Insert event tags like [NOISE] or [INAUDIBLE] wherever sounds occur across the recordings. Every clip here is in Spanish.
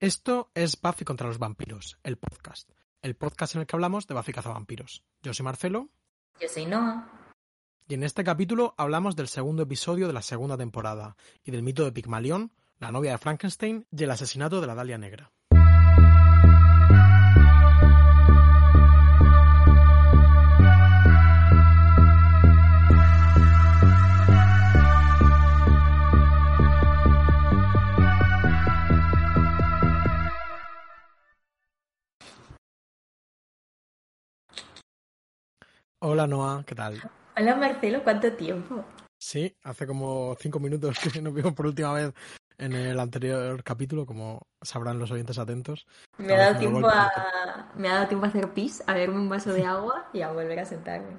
Esto es Buffy contra los vampiros, el podcast. El podcast en el que hablamos de Buffy cazavampiros. Yo soy Marcelo. Yo soy Noah. Y en este capítulo hablamos del segundo episodio de la segunda temporada y del mito de Pigmalión, la novia de Frankenstein y el asesinato de la Dalia Negra. Hola Noah, ¿qué tal? Hola Marcelo, ¿cuánto tiempo? Sí, hace como cinco minutos que [LAUGHS] nos vimos por última vez en el anterior capítulo, como sabrán los oyentes atentos. Me ha dado tiempo a, me ha dado tiempo a hacer pis, a beberme un vaso de agua y a volver a sentarme.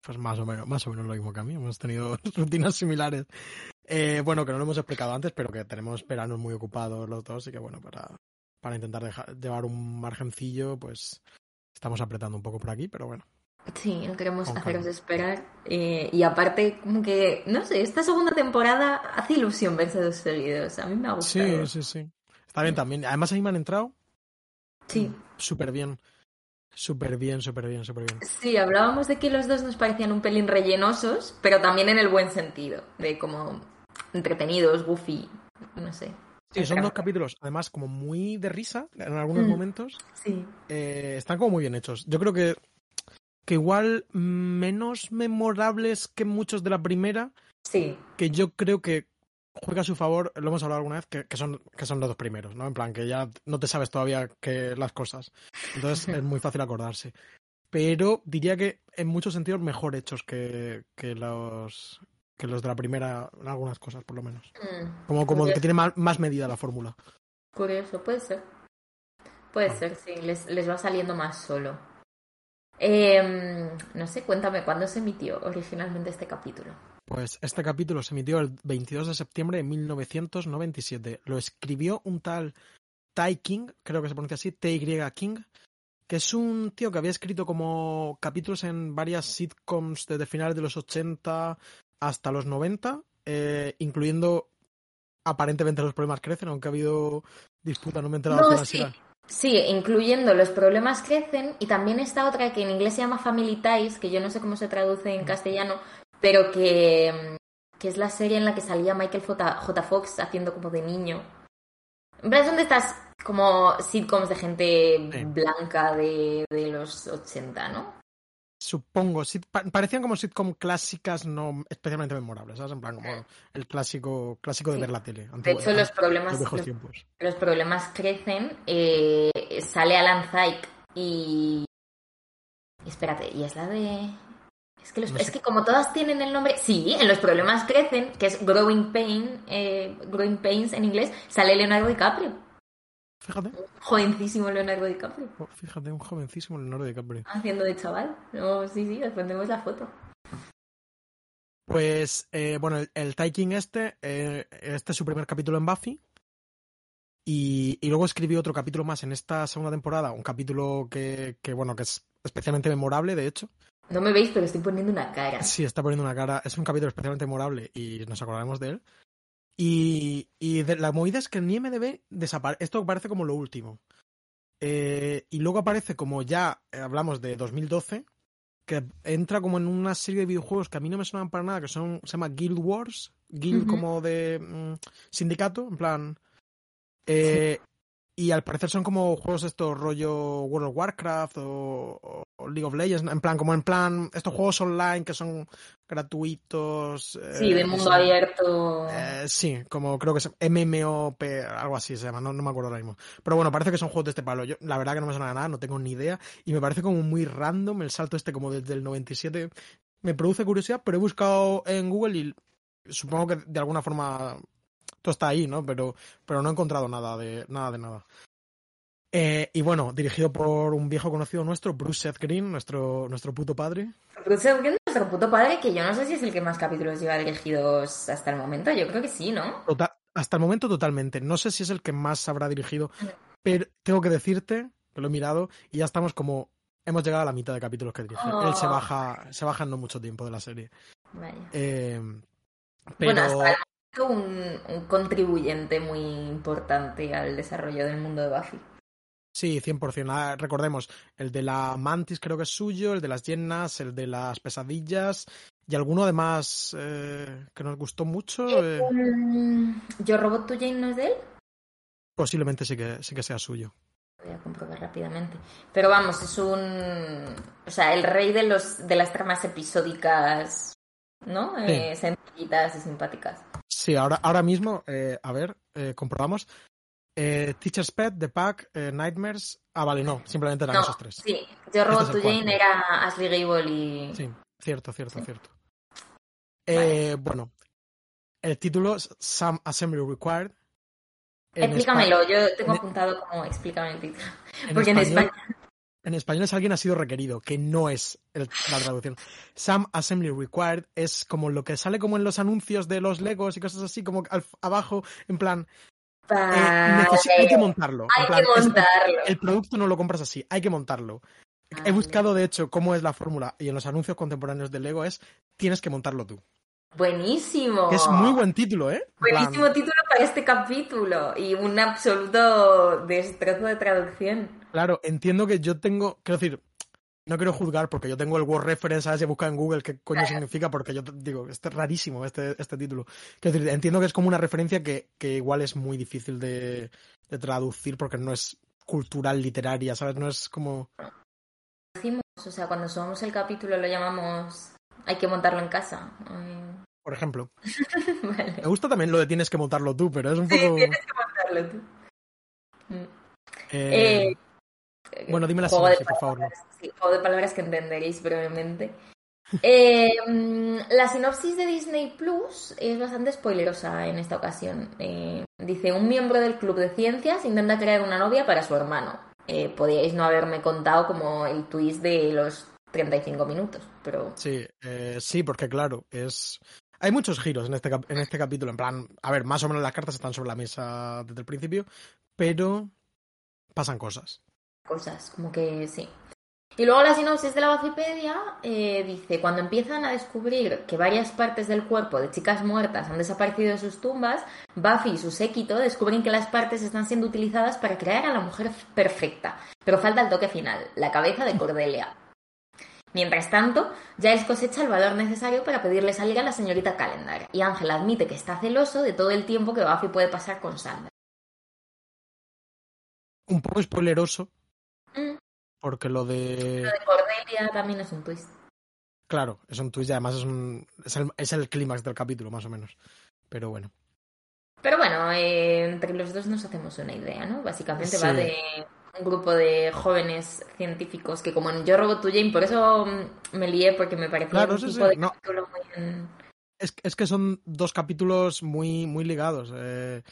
Pues más o menos, más o menos lo mismo que a mí. Hemos tenido [LAUGHS] rutinas similares. Eh, bueno, que no lo hemos explicado antes, pero que tenemos veranos muy ocupados los dos y que bueno, para, para intentar dejar, llevar un margencillo, pues estamos apretando un poco por aquí, pero bueno, Sí, no queremos haceros esperar. Eh, y aparte, como que, no sé, esta segunda temporada hace ilusión verse dos seguidos. A mí me ha gustado. Sí, sí, sí. Está bien también. Además, ahí me han entrado. Sí. Súper bien. Súper bien, súper bien, súper bien. Sí, hablábamos de que los dos nos parecían un pelín rellenosos, pero también en el buen sentido. De como entretenidos, goofy, no sé. Sí, son dos capítulos, además, como muy de risa en algunos momentos. Sí. Eh, están como muy bien hechos. Yo creo que que igual menos memorables que muchos de la primera. Sí. Que yo creo que juega a su favor, lo hemos hablado alguna vez, que, son, que son los dos primeros, ¿no? En plan, que ya no te sabes todavía que las cosas. Entonces es muy fácil acordarse. Pero diría que en muchos sentidos mejor hechos que, que los que los de la primera, en algunas cosas por lo menos. Mm, como como que tiene más, más medida la fórmula. Curioso, puede ser. Puede ser, sí, les, les va saliendo más solo. Eh, no sé, cuéntame, ¿cuándo se emitió originalmente este capítulo? Pues este capítulo se emitió el 22 de septiembre de 1997. Lo escribió un tal Ty King, creo que se pronuncia así, T-Y King, que es un tío que había escrito como capítulos en varias sitcoms desde finales de los 80 hasta los 90, eh, incluyendo aparentemente los problemas crecen, aunque ha habido disputa, no me he enterado no, sí. Sí, incluyendo los problemas crecen y también esta otra que en inglés se llama Family Ties, que yo no sé cómo se traduce en castellano, pero que, que es la serie en la que salía Michael J. Fox haciendo como de niño. En plan, son de estas como sitcoms de gente blanca de, de los 80, ¿no? Supongo, parecían como sitcom clásicas no especialmente memorables, ¿sabes? En plan, como el clásico, clásico de ver la tele. de hecho, los problemas, los, problemas crecen. Eh, sale Alan Zayk y... Espérate, ¿y es la de...? Es que, es que como todas tienen el nombre... Sí, en los problemas crecen, que es Growing Pain, eh, Growing Pains en inglés, sale Leonardo DiCaprio. Fíjate. Jovencísimo Leonardo DiCaprio. Oh, fíjate, un jovencísimo Leonardo DiCaprio. Haciendo de chaval. No, sí, sí, pondremos la foto. Pues, eh, bueno, el, el King este, eh, este es su primer capítulo en Buffy. Y, y, luego escribió otro capítulo más en esta segunda temporada, un capítulo que, que, bueno, que es especialmente memorable, de hecho. No me veis, pero estoy poniendo una cara. Sí, está poniendo una cara. Es un capítulo especialmente memorable y nos acordaremos de él. Y, y la movida es que en IMDB desaparece. Esto parece como lo último. Eh, y luego aparece como ya eh, hablamos de 2012, que entra como en una serie de videojuegos que a mí no me suenan para nada, que son se llama Guild Wars, Guild como de mm, sindicato, en plan. Eh, y al parecer son como juegos estos rollo World of Warcraft o, League of Legends, en plan, como en plan, estos juegos online que son gratuitos. Sí, de mundo abierto. Eh, sí, como creo que es MMOP, algo así se llama, no, me acuerdo ahora mismo. Pero bueno, parece que son juegos de este palo. Yo, la verdad que no me suena nada, no tengo ni idea. Y me parece como muy random el salto este como desde el 97. Me produce curiosidad, pero he buscado en Google y supongo que de alguna forma todo está ahí, ¿no? Pero, pero no he encontrado nada de nada. De nada. Eh, y bueno, dirigido por un viejo conocido nuestro, Bruce Seth Green, nuestro, nuestro puto padre. Bruce Seth Green, nuestro puto padre, que yo no sé si es el que más capítulos lleva dirigidos hasta el momento. Yo creo que sí, ¿no? hasta el momento totalmente. No sé si es el que más habrá dirigido, pero tengo que decirte, que lo he mirado, y ya estamos como... Hemos llegado a la mitad de capítulos que dirige. Él se oh. baja, se baja en no mucho tiempo de la serie. Vaya. Eh, pero... Bueno, un, un contribuyente muy importante al desarrollo del mundo de Buffy. Sí, 100%. Ah, recordemos, el de la mantis creo que es suyo, el de las llenas, el de las pesadillas y alguno además eh, que nos gustó mucho. eh, Mm, ¿Yo Robot to Jane no es de él? posiblemente sí que, sí que sea suyo. Voy a comprobar rápidamente. Pero vamos, es un. O sea, el rey de, los, de las tramas episódicas, ¿no? Sí. Eh, sencillitas y simpáticas. Sí, ahora, ahora mismo, eh, a ver, eh, comprobamos. Eh, Teacher's Pet, The Pack, eh, Nightmares. Ah, vale, no, simplemente eran No, esos tres. Sí, Yo Robot Este es to Jane era Ashley Gable y. Sí, cierto, cierto, Sí. cierto. Eh, bueno, el título es Some Assembly Required. En Explícamelo, espa- yo tengo en- apuntado como explícame el título. Porque en español- España. En español es alguien ha sido requerido, que no es el- la traducción. Some Assembly Required es como lo que sale como en los anuncios de los Legos y cosas así, como al- abajo, en plan, eh, hay que montarlo. en Hay plan, que es- montarlo. el producto no lo compras así, hay que montarlo. He Ah, buscado, de hecho, cómo es la fórmula y en los anuncios contemporáneos de Lego es tienes que montarlo tú. Buenísimo. Es muy buen título, ¿eh? Plan, Buenísimo título para este capítulo y un absoluto destrozo de traducción. Claro, entiendo que yo tengo, quiero decir, no quiero juzgar porque yo tengo el word reference, ¿sabes? Y busca en Google qué coño significa porque yo digo, este es rarísimo este, este título. Quiero decir, entiendo que es como una referencia que, que igual es muy difícil de, de traducir porque no es cultural, literaria, ¿sabes? No es como... Decimos, o sea, cuando subamos el capítulo lo llamamos hay que montarlo en casa. Eh, Por ejemplo, [LAUGHS] vale. me gusta también lo de tienes que montarlo tú, pero es un Sí, poco... tienes que montarlo tú. Mm. eh, Eh, bueno, dime la juego de sinopsis, por favor. palabras, sí, juego de palabras que entenderéis brevemente. [LAUGHS] Eh, la sinopsis de Disney Plus es bastante spoilerosa en esta ocasión. Eh, dice, un miembro del club de ciencias intenta crear una novia para su hermano. Eh, podíais no haberme contado como el twist de los 35 minutos, pero Sí, eh, sí, porque claro, es... Hay muchos giros en este, en este capítulo, en plan, a ver, más o menos las cartas están sobre la mesa desde el principio, pero pasan cosas. Cosas, como que sí. Y luego la sinopsis de la Wikipedia eh, dice, cuando empiezan a descubrir que varias partes del cuerpo de chicas muertas han desaparecido de sus tumbas, Buffy y su séquito descubren que las partes están siendo utilizadas para crear a la mujer perfecta. Pero falta el toque final, la cabeza de Cordelia. Mientras tanto, Giles cosecha el valor necesario para pedirle salir a la señorita Calendar, y Ángel admite que está celoso de todo el tiempo que Buffy puede pasar con Sandra. Un poco spoileroso, porque lo de... Lo de Cordelia también es un twist. Claro, es un twist y además es, un, es el, es el clímax del capítulo, más o menos. Pero bueno. Pero bueno, eh, entre los dos nos hacemos una idea, ¿no? Básicamente va de un grupo de jóvenes científicos que como en Yo Robot to Jane, por eso mm, me lié porque me parecía Claro, un sí, tipo sí, de no. capítulo muy en- Es, es que son dos capítulos muy, muy ligados. eh,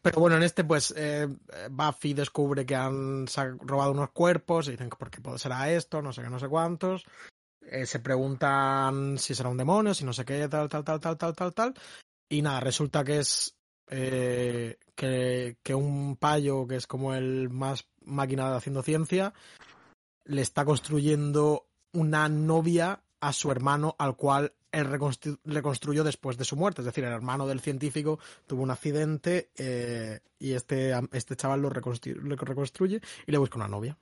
pero bueno, en este, pues, eh, Buffy descubre que han robado unos cuerpos y dicen por qué será esto, no sé qué, no sé cuántos. Eh, se preguntan si será un demonio, si no sé qué, tal, tal, tal, tal, tal, tal, tal. Y nada, resulta que es eh, que, que un payo, que es como el más máquina de haciendo ciencia, le está construyendo una novia a su hermano al cual él reconstru- reconstruyó después de su muerte. Es decir, el hermano del científico tuvo un accidente eh, y este, este chaval lo reconstru- lo reconstruye y le busca una novia.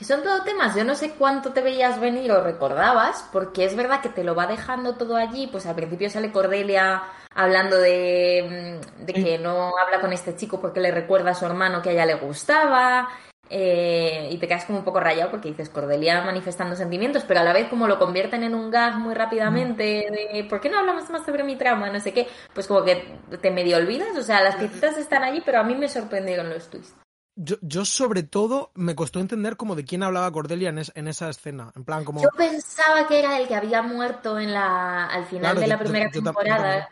Son todo temas, yo no sé cuánto te veías venir o recordabas, porque es verdad que te lo va dejando todo allí, pues al principio sale Cordelia hablando de, mm, de que no habla con este chico porque le recuerda a su hermano que a ella le gustaba, eh, y te quedas como un poco rayado porque dices Cordelia manifestando sentimientos, pero a la vez como lo convierten en un gag muy rápidamente de ¿por qué no hablamos más sobre mi trauma? No sé qué, pues como que te medio olvidas, o sea, las piecitas están allí, pero a mí me sorprendieron los twists. Yo, yo sobre todo me costó entender como de quién hablaba Cordelia en, es- en esa escena. En plan, como... Yo pensaba que era el que había muerto en la, al final Claro, de la yo- primera yo temporada, también.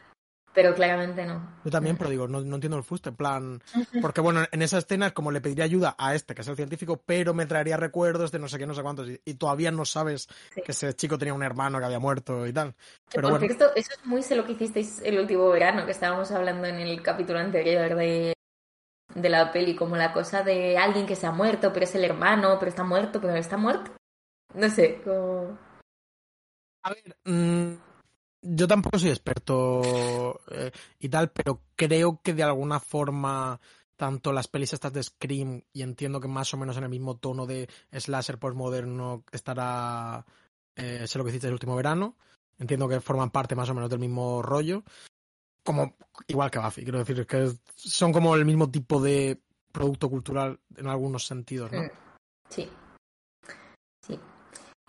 Pero claramente no. Yo también, pero digo, no, no entiendo el fuste, en plan... Porque bueno, en esa escena es como le pediría ayuda a este, que es el científico, pero me traería recuerdos de no sé qué, no sé cuántos, y, y todavía no sabes Sí. que ese chico tenía un hermano que había muerto y tal. Pero por bueno, cierto, eso es muy sé lo que hicisteis el último verano, que estábamos hablando en el capítulo anterior de, de la peli, como la cosa de alguien que se ha muerto, pero es el hermano, pero está muerto, pero está muerto. No sé, como... a ver, mm, yo tampoco soy experto eh, y tal, pero creo que de alguna forma tanto las pelis estas de Scream y entiendo que más o menos en el mismo tono de slasher postmoderno estará eh, sé lo que hiciste el último verano entiendo que forman parte más o menos del mismo rollo como igual que Buffy quiero decir que son como el mismo tipo de producto cultural en algunos sentidos ¿no? Mm, sí. Sí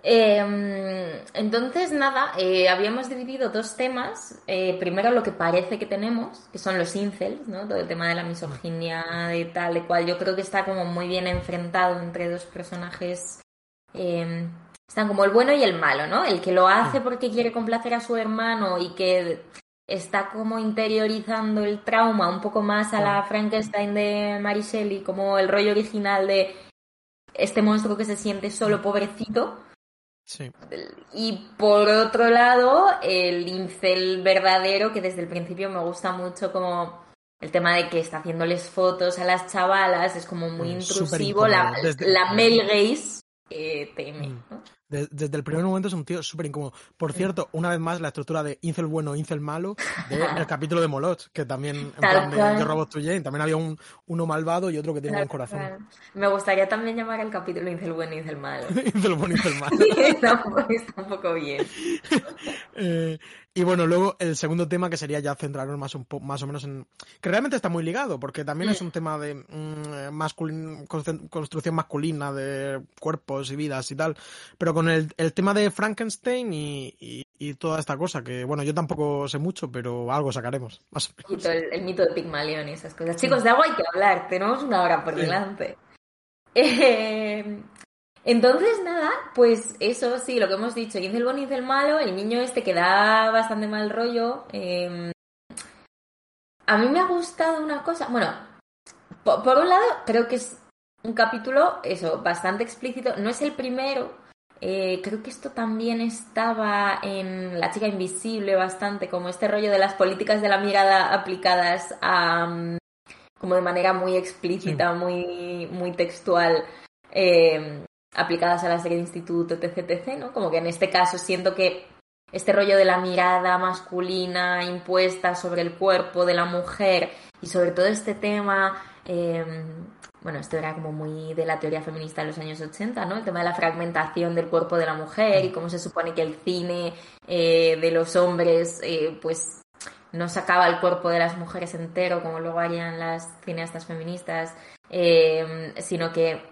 eh, entonces, nada, eh, habíamos dividido dos temas. Eh, primero, lo que parece que tenemos, que son los incels, ¿no? Todo el tema de la misoginia, de tal, de cual yo creo que está como muy bien enfrentado entre dos personajes. Eh, están como el bueno y el malo, ¿no? El que lo hace porque quiere complacer a su hermano y que está como interiorizando el trauma un poco más a la Frankenstein de Mary Shelley, como el rollo original de este monstruo que se siente solo pobrecito Sí. Y por otro lado, el incel verdadero, que desde el principio me gusta mucho como el tema de que está haciéndoles fotos a las chavalas, es como muy intrusivo, la. Desde- la male gaze que teme. Mm. ¿no? De- desde el primer momento es un tío súper incómodo. Por cierto, una vez más, la estructura de incel bueno, incel malo, del [LAUGHS] capítulo de Molot, que también, en Tal plan de. Yo Robot to Jane, también había un, uno malvado y otro que tiene buen Tal corazón. cual. Me gustaría también llamar al capítulo incel bueno incel malo. [LAUGHS] incel bueno, incel malo. [LAUGHS] está, un poco- está un poco bien. Eh, y bueno, luego el segundo tema que sería ya centrarnos más, un po- más o menos en... Que realmente está muy ligado, porque también es Mm. un tema de mm, masculin- constru- construcción masculina de cuerpos y vidas y tal, pero con el, el tema de Frankenstein y, y- y toda esta cosa, que bueno, yo tampoco sé mucho, pero algo sacaremos. Más o menos. Y todo el, el mito de Pigmalión y esas cosas. Chicos, de agua hay que hablar, tenemos una hora por Sí. delante. [LAUGHS] Eh, entonces, nada, pues eso sí, lo que hemos dicho, Incel bueno, Incel malo, el niño este que da bastante mal rollo. eh, a mí me ha gustado una cosa, bueno, po- por, un lado, creo que es un capítulo, eso, bastante explícito, no es el primero. eh, creo que esto también estaba en La chica invisible bastante, como este rollo de las políticas de la mirada aplicadas a, mm, como de manera muy explícita, muy, muy textual, eh, aplicadas a la serie de instituto, etc, etc, ¿no? Como que en este caso siento que este rollo de la mirada masculina impuesta sobre el cuerpo de la mujer y sobre todo este tema, eh, bueno, esto era como muy de la teoría feminista de los años 80, ¿no? El tema de la fragmentación del cuerpo de la mujer y cómo se supone que el cine eh, de los hombres, eh, pues no sacaba el cuerpo de las mujeres entero como luego harían las cineastas feministas, sino que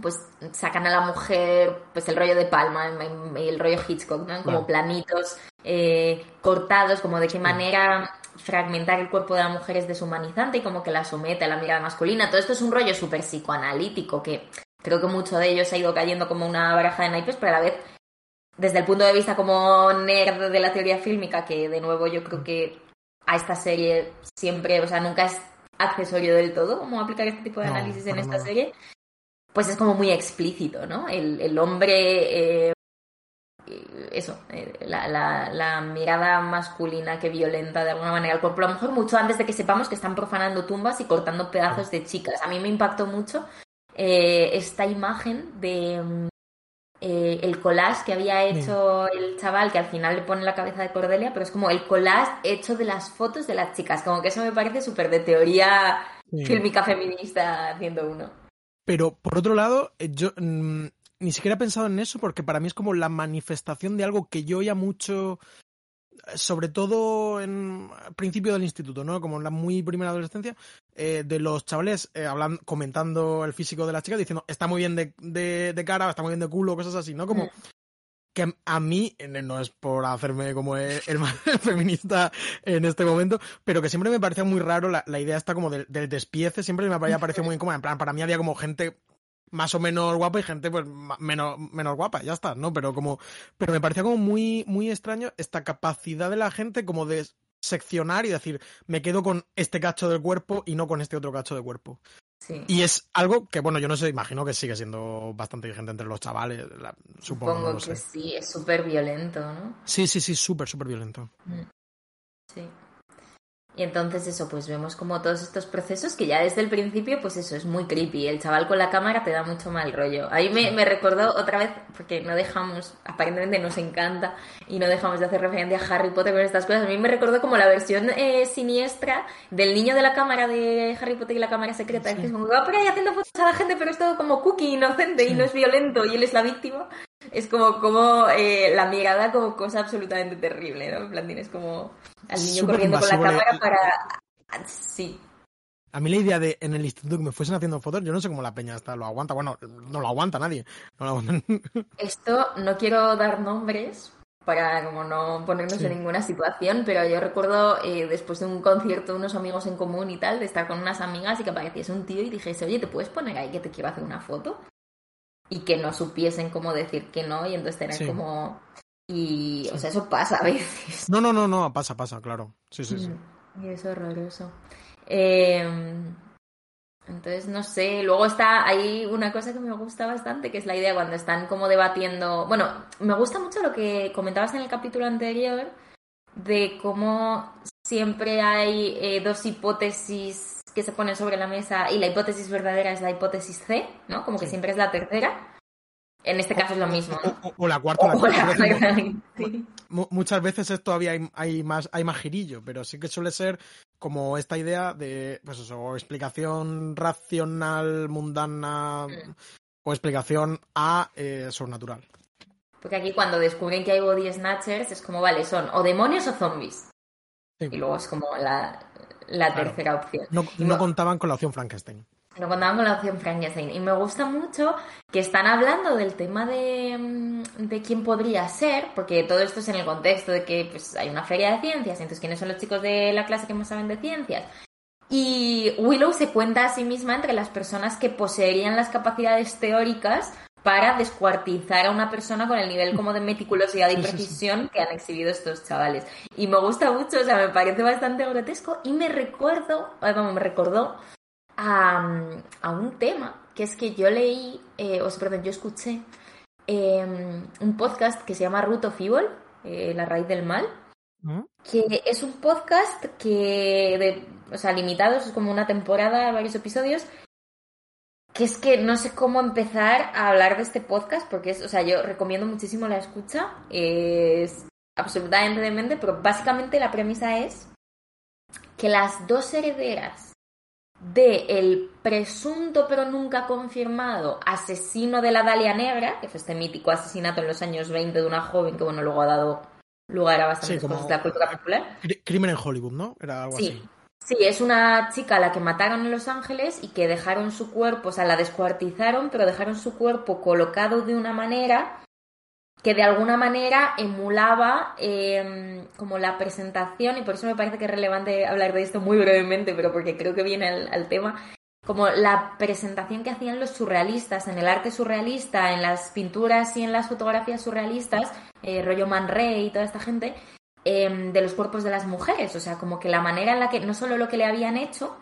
pues sacan a la mujer pues el rollo de Palma y el rollo Hitchcock, ¿no? Como planitos eh, cortados, como de qué manera fragmentar el cuerpo de la mujer es deshumanizante y como que la somete a la mirada masculina. Todo esto es un rollo súper psicoanalítico que creo que mucho de ellos ha ido cayendo como una baraja de naipes, pero a la vez desde el punto de vista como nerd de la teoría fílmica, que de nuevo yo creo que a esta serie siempre, o sea, nunca es accesorio del todo como aplicar este tipo de No, análisis en esta serie, pues es como muy explícito, ¿no? El, el hombre, eh, eso, eh, la, la, la mirada masculina que violenta de alguna manera el cuerpo de la mujer, mucho antes de que sepamos que están profanando tumbas y cortando pedazos de chicas. A mí me impactó mucho eh, esta imagen de eh, el collage que había hecho el chaval, que al final le pone la cabeza de Cordelia, pero es como el collage hecho de las fotos de las chicas, como que eso me parece súper de teoría fílmica feminista haciendo uno. Pero por otro lado, eh, yo mm, ni siquiera he pensado en eso porque para mí es como la manifestación de algo que yo oía mucho, eh, sobre todo en principio del instituto, ¿no? Como en la muy primera adolescencia, eh, de los chavales eh, hablan, comentando el físico de las chicas, diciendo está muy bien de, de, de cara, está muy bien de culo, cosas así, ¿no? Como Mm. Que a mí, no es por hacerme como el, [LAUGHS] más feminista en este momento, pero que siempre me parecía muy raro la, la idea esta como del, despiece, siempre me había muy incómoda. En plan, para mí había como gente más o menos guapa y gente pues menos, menos guapa, ya está, ¿no? Pero como, pero me parecía como muy, muy extraño esta capacidad de la gente como de seccionar y decir, me quedo con este cacho del cuerpo y no con este otro cacho de cuerpo. Sí. Y es algo que, bueno, yo no sé, imagino que sigue siendo bastante vigente entre los chavales, la- supongo, Supongo no lo que sé. sí, es súper violento, ¿no? Sí, sí, sí, súper, súper violento. Sí. Y entonces eso, pues vemos como todos estos procesos que ya desde el principio, pues eso, es muy creepy. El chaval con la cámara te da mucho mal rollo. Ahí me, me recordó otra vez, porque no dejamos, aparentemente nos encanta, y no dejamos de hacer referencia a Harry Potter con estas cosas. A mí me recordó como la versión eh, siniestra del niño de la cámara de Harry Potter y la cámara secreta. Que es como, va por ahí haciendo fotos a la gente, pero es todo como cookie, inocente, y no es violento, y él es la víctima. Es como, como eh, la mirada como cosa absolutamente terrible, ¿no? En plan, tienes como al niño Súper corriendo con la cámara para... Sí. A mí la idea de en el instituto que me fuesen haciendo fotos, yo no sé cómo la peña hasta lo aguanta. Bueno, no lo aguanta nadie. No lo aguantan. [LAUGHS] Esto no quiero dar nombres para como no ponernos Sí. en ninguna situación, pero yo recuerdo eh, después de un concierto, unos amigos en común y tal, de estar con unas amigas y que apareciese un tío y dijese, oye, ¿te puedes poner ahí que te quiero hacer una foto? Y que no supiesen cómo decir que no y entonces Sí. como... Y, o sea, eso pasa a veces. No, no, no, no, pasa, pasa, claro. Sí, sí, sí. Mm, Y es horroroso. Eh, entonces, no sé. Luego está ahí una cosa que me gusta bastante, que es la idea cuando están como debatiendo. Bueno, me gusta mucho lo que comentabas en el capítulo anterior, de cómo siempre hay eh, dos hipótesis que se ponen sobre la mesa y la hipótesis verdadera es la hipótesis C, ¿no? Como que Sí. siempre es la tercera. En este caso es lo mismo, ¿no? O, la cuarta, o la sí. mu- muchas veces es todavía hay, hay más hay más girillo, pero sí que suele ser como esta idea de pues eso, o explicación racional, mundana Mm. o explicación a eh, sobrenatural. Porque aquí cuando descubren que hay body snatchers es como, vale, son o demonios o zombies. Sí. Y luego es como la, la Claro. tercera opción. No, Y no mo- contaban con la opción Frankenstein. No contaban con la opción Frankenstein. Y me gusta mucho que están hablando del tema de, mm, de quién podría ser, porque todo esto es en el contexto de que pues, hay una feria de ciencias, entonces quiénes son los chicos de la clase que más saben de ciencias. Y Willow se cuenta a sí misma entre las personas que poseerían las capacidades teóricas para descuartizar a una persona con el nivel como de meticulosidad y precisión que han exhibido estos chavales. Y me gusta mucho, o sea, me parece bastante grotesco y me recuerdo, vamos, me recordó a, a un tema, que es que yo leí, eh, o sea, perdón, yo escuché eh, un podcast que se llama Root of Evil, eh, La raíz del mal, ¿Mm? que es un podcast que, de, o sea, limitado, es como una temporada, varios episodios, que es que no sé cómo empezar a hablar de este podcast, porque es, o sea, yo recomiendo muchísimo la escucha, es absolutamente demente, pero básicamente la premisa es que las dos herederas de el presunto pero nunca confirmado asesino de la Dalia Negra, que fue este mítico asesinato en los años 20 de una joven que, bueno, luego ha dado lugar a bastantes Sí, como- cosas de la cultura popular. Cri- Crimen en Hollywood, ¿no? Era algo Sí, así. Sí, es una chica a la que mataron en Los Ángeles y que dejaron su cuerpo, o sea, la descuartizaron, pero dejaron su cuerpo colocado de una manera que de alguna manera emulaba eh, como la presentación, y por eso me parece que es relevante hablar de esto muy brevemente, pero porque creo que viene al, al tema, como la presentación que hacían los surrealistas en el arte surrealista, en las pinturas y en las fotografías surrealistas, eh, rollo Man Ray y toda esta gente, eh, de los cuerpos de las mujeres. O sea, como que la manera en la que, no solo lo que le habían hecho,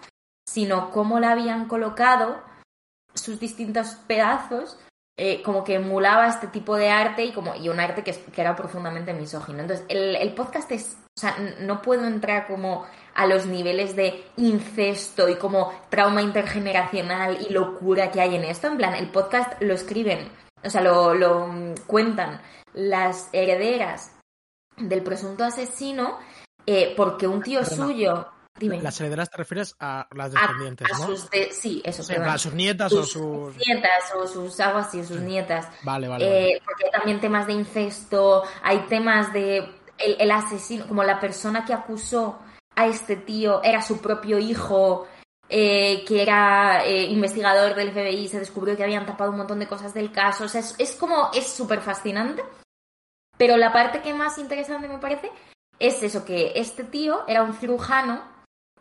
sino cómo la habían colocado, sus distintos pedazos, eh, como que emulaba este tipo de arte y como y un arte que, que era profundamente misógino. Entonces, el, el podcast es, o sea, no puedo entrar como a los niveles de incesto y como trauma intergeneracional y locura que hay en esto. En plan, el podcast lo escriben, o sea, lo, lo mm, cuentan las herederas del presunto asesino eh, porque un tío Perdona. suyo... Dime. Las herederas te refieres a las a, descendientes, a ¿no? sus de- sí, eso, Sí, plan, sus nietas o sus sus... nietas o sus algo así, sus Sí. nietas. Vale, vale. vale. Eh, porque hay también temas de incesto, hay temas de el, el asesino, como la persona que acusó a este tío era su propio hijo, eh, que era eh, investigador del FBI, se descubrió que habían tapado un montón de cosas del caso. O sea, es, es como, es súper fascinante. Pero la parte que más interesante me parece es eso, que este tío era un cirujano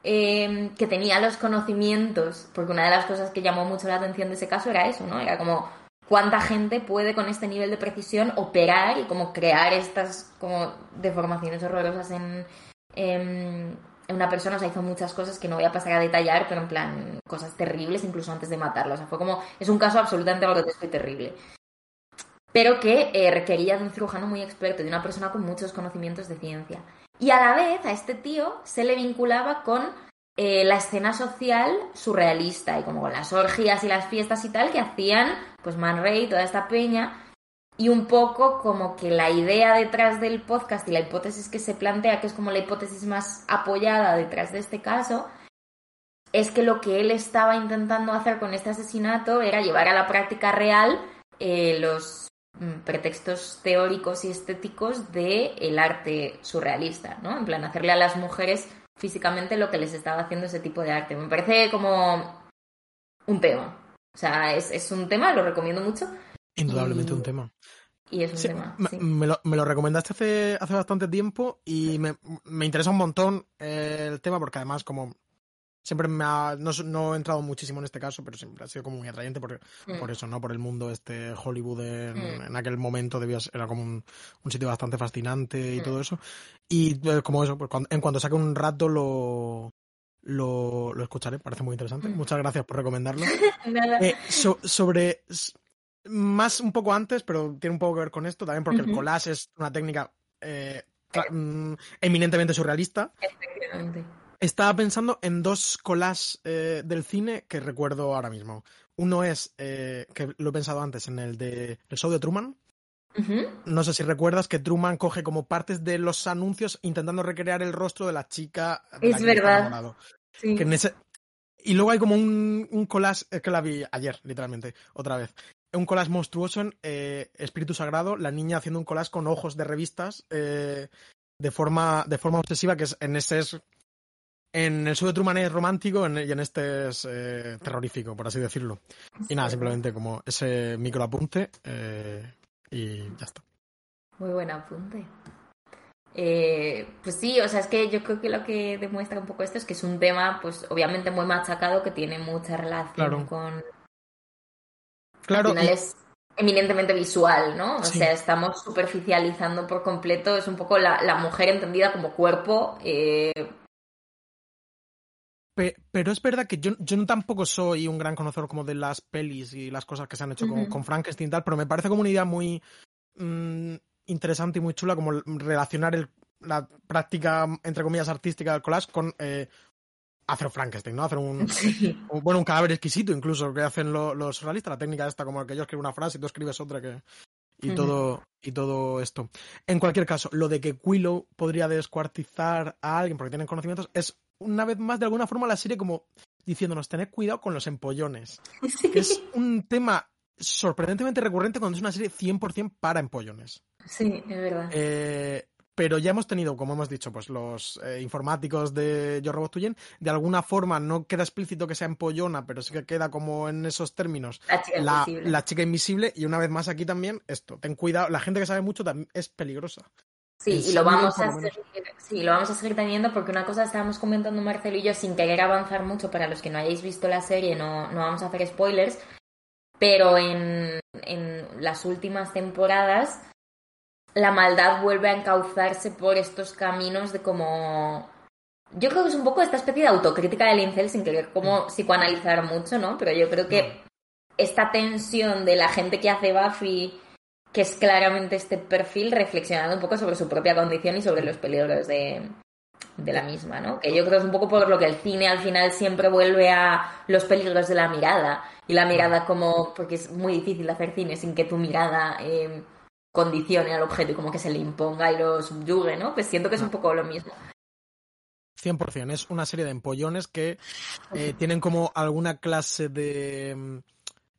eh, que tenía los conocimientos, porque una de las cosas que llamó mucho la atención de ese caso era eso, ¿no? Era como cuánta gente puede con este nivel de precisión operar y como crear estas como deformaciones horrorosas en, en una persona. O sea, hizo muchas cosas que no voy a pasar a detallar, pero en plan cosas terribles incluso antes de matarlo. O sea, fue como, es un caso absolutamente grotesco y terrible. Pero que eh, requería de un cirujano muy experto, de una persona con muchos conocimientos de ciencia. Y a la vez a este tío se le vinculaba con eh, la escena social surrealista y como con las orgías y las fiestas y tal que hacían pues Man Ray, toda esta peña. Y un poco como que la idea detrás del podcast y la hipótesis que se plantea, que es como la hipótesis más apoyada detrás de este caso, es que lo que él estaba intentando hacer con este asesinato era llevar a la práctica real eh, los pretextos teóricos y estéticos del el arte surrealista, ¿no? En plan, hacerle a las mujeres físicamente lo que les estaba haciendo ese tipo de arte. Me parece como un tema. O sea, es, un tema, lo recomiendo mucho. Indudablemente un tema. Y es un tema. Me, lo, recomendaste hace, hace bastante tiempo y me, me interesa un montón el tema porque además como siempre me ha, no, he entrado muchísimo en este caso, pero siempre ha sido como muy atrayente por, mm. por eso, ¿no? Por el mundo este Hollywood en, mm. aquel momento debía era como un, sitio bastante fascinante y mm. todo eso. Y pues, como eso, pues, en cuanto saque un rato lo, lo, lo, escucharé, parece muy interesante. Muchas gracias por recomendarlo. [LAUGHS] eh, sobre más un poco antes, pero tiene un poco que ver con esto también, porque el collage es una técnica eh, eminentemente surrealista. Efectivamente. Estaba pensando en dos collages eh, del cine que recuerdo ahora mismo. Uno es, eh, que lo he pensado antes, en el de el show de Truman. No sé si recuerdas que Truman coge como partes de los anuncios intentando recrear el rostro de la chica. es verdad. Y luego hay como un, un collage, es que la vi ayer, literalmente, otra vez. Un collage monstruoso en eh, Espíritu Sagrado, la niña haciendo un collage con ojos de revistas de, forma, de forma obsesiva, que es en ese es en el show de Truman es romántico y en este es eh, terrorífico, por así decirlo. Y nada, simplemente como ese micro apunte eh, y ya está. Muy buen apunte. Eh, pues sí, o sea, es que yo creo que lo que demuestra un poco esto es que es un tema, pues obviamente muy machacado, que tiene mucha relación con... Claro. Al final es eminentemente visual, ¿no? O sea, estamos superficializando por completo, es un poco la, la mujer entendida como cuerpo, eh, pero es verdad que yo, yo no tampoco soy un gran conocedor como de las pelis y las cosas que se han hecho con, Frankenstein y tal, pero me parece como una idea muy mm, interesante y muy chula como relacionar el, la práctica, entre comillas, artística del collage con eh, hacer Frankenstein, ¿no? Hacer [LAUGHS] un, bueno, un cadáver exquisito incluso que hacen los surrealistas, la técnica esta como que yo escribo una frase y tú escribes otra que y todo y todo esto. En cualquier caso, lo de que Quillo podría descuartizar a alguien porque tienen conocimientos es una vez más, de alguna forma, la serie como diciéndonos, tened cuidado con los empollones. Que es un tema sorprendentemente recurrente cuando es una serie 100% para empollones. Sí, es verdad. Eh, pero ya hemos tenido, como hemos dicho, pues los eh, informáticos de Yo Robot Tuyen, de alguna forma no queda explícito que sea empollona, pero sí que queda como en esos términos la chica, invisible. la chica invisible. Y una vez más aquí también, esto, ten cuidado, la gente que sabe mucho también es peligrosa. Sí, y lo vamos a seguir, sí, lo vamos a seguir teniendo porque una cosa estábamos comentando Marcelo y yo sin querer avanzar mucho para los que no hayáis visto la serie, no, no vamos a hacer spoilers, pero en, en las últimas temporadas la maldad vuelve a encauzarse por estos caminos de como... Yo creo que es un poco esta especie de autocrítica del incel sin querer como mm. psicoanalizar mucho, ¿no? Pero yo creo que esta tensión de la gente que hace Buffy que es claramente este perfil reflexionando un poco sobre su propia condición y sobre los peligros de, de la misma, ¿no? Que yo creo que es un poco por lo que el cine al final siempre vuelve a los peligros de la mirada y la mirada como porque es muy difícil hacer cine sin que tu mirada eh, condicione al objeto y como que se le imponga y lo subyugue, ¿no? Pues siento que es un poco lo mismo. 100%, es una serie de empollones que eh, tienen como alguna clase de mm,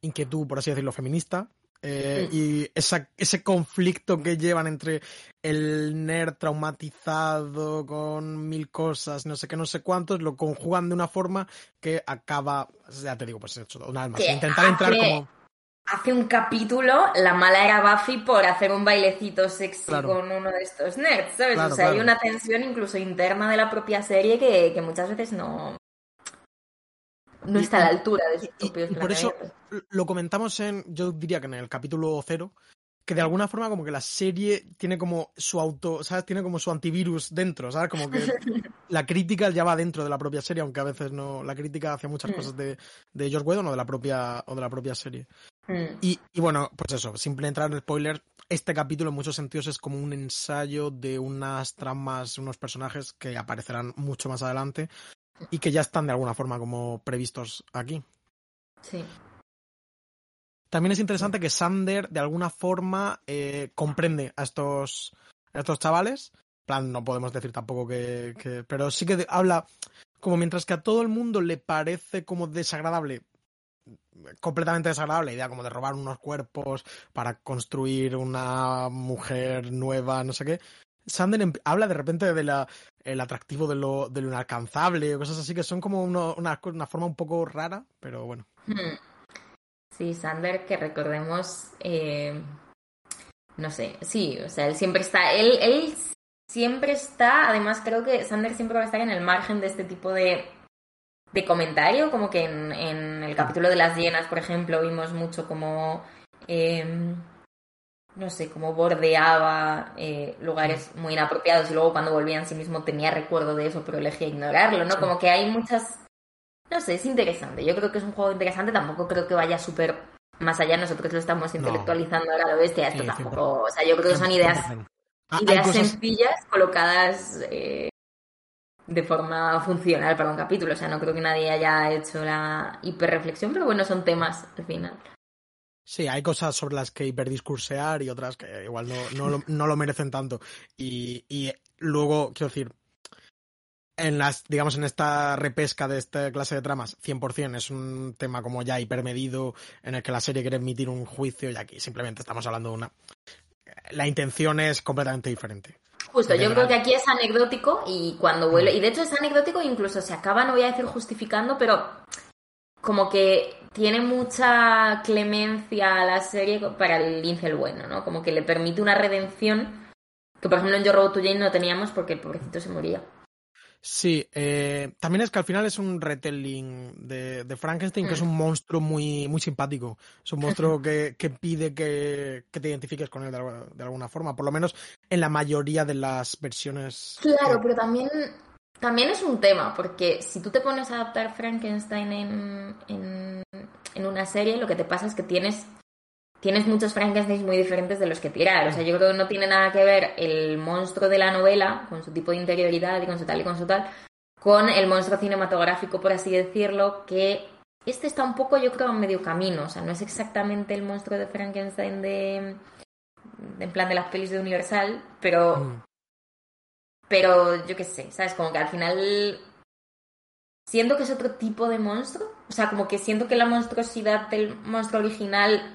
inquietud, por así decirlo, feminista, eh, y ese conflicto que llevan entre el nerd traumatizado con mil cosas, no sé qué, no sé cuántos, lo conjugan de una forma que acaba, ya te digo, pues hecho un alma. Intentar entrar como. Hace un capítulo, la mala era Buffy por hacer un bailecito sexy con uno de estos nerds, ¿sabes? o sea, hay una tensión incluso interna de la propia serie que, que muchas veces no, no está a la altura de sus propios y, por eso lo comentamos en, yo diría que en el capítulo cero, que de alguna forma como que la serie tiene como su auto, ¿sabes? Tiene como su antivirus dentro, ¿sabes? Como que [LAUGHS] la crítica ya va dentro de la propia serie, aunque a veces no, la crítica hace muchas mm. cosas de, de George Whedon o de la propia, o de la propia serie. Mm. Y, y bueno, pues eso, simple entrar en spoiler. Este capítulo en muchos sentidos es como un ensayo de unas tramas, unos personajes que aparecerán mucho más adelante y que ya están de alguna forma como previstos aquí. Sí. También es interesante que Sander de alguna forma eh, comprende a estos, a estos chavales. En plan, no podemos decir tampoco que, que- Pero sí que de- habla como mientras que a todo el mundo le parece como desagradable, completamente desagradable la idea como de robar unos cuerpos para construir una mujer nueva, no sé qué. Sander em- habla de repente de la, el atractivo de lo, de lo inalcanzable, o cosas así que son como una, una forma un poco rara, pero bueno. Hmm. Sí, Sander, que recordemos, eh, no sé, sí, o sea, él siempre está, él, él siempre está, además creo que Sander siempre va a estar en el margen de este tipo de, de comentario, como que en, el capítulo de las llenas, por ejemplo, vimos mucho como, eh, no sé, como bordeaba eh, lugares muy inapropiados y luego cuando volvía en sí mismo tenía recuerdo de eso, pero elegía ignorarlo, ¿no? Sí. Como que hay muchas no sé, es interesante. Yo creo que es un juego interesante. Tampoco creo que vaya súper más allá. Nosotros lo estamos No. intelectualizando ahora a lo bestia. Esto Sí, tampoco. O sea, yo creo que son ideas, 100%. Ah, ideas cosas- sencillas colocadas eh, de forma funcional para un capítulo. O sea, no creo que nadie haya hecho la hiperreflexión, pero bueno, son temas al final. Sí, hay cosas sobre las que hiperdiscursear y otras que igual no, no, lo, no lo merecen tanto. Y, y luego, quiero decir, en las, digamos, en esta repesca de esta clase de tramas, 100% es un tema como ya hipermedido en el que la serie quiere emitir un juicio y aquí simplemente estamos hablando de una... La intención es completamente diferente. Justo, yo creo que aquí es anecdótico y cuando vuelve, y de hecho es anecdótico, incluso se acaba, no voy a decir justificando, pero como que tiene mucha clemencia a la serie para el Lince el bueno, ¿no? Como que le permite una redención que, por ejemplo, en Yo Robot to Jane no teníamos porque el pobrecito se moría. Sí, eh, también es que al final es un retelling de, de Frankenstein, que es un monstruo muy, muy simpático. Es un monstruo [LAUGHS] que, que pide que, que te identifiques con él de, alguna- de alguna forma, por lo menos en la mayoría de las versiones. Claro, que- pero también, también es un tema, porque si tú te pones a adaptar Frankenstein en, en, una serie, lo que te pasa es que tienes, tienes muchos Frankensteins muy diferentes de los que tirar. O sea, yo creo que no tiene nada que ver el monstruo de la novela, con su tipo de interioridad y con su tal y con su tal, con el monstruo cinematográfico, por así decirlo, que este está un poco, yo creo, a medio camino. O sea, no es exactamente el monstruo de Frankenstein de, de- en plan de las pelis de Universal, pero Mm. Pero yo qué sé, ¿sabes? Como que al final siento que es otro tipo de monstruo. O sea, como que siento que la monstruosidad del monstruo original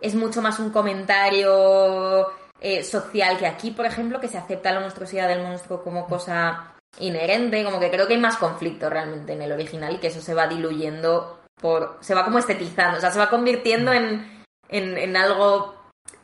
es mucho más un comentario eh, social que aquí, por ejemplo, que se acepta la monstruosidad del monstruo como cosa inherente. Como que creo que hay más conflicto realmente en el original y que eso se va diluyendo por. se va como estetizando, o sea, se va convirtiendo en, en, en algo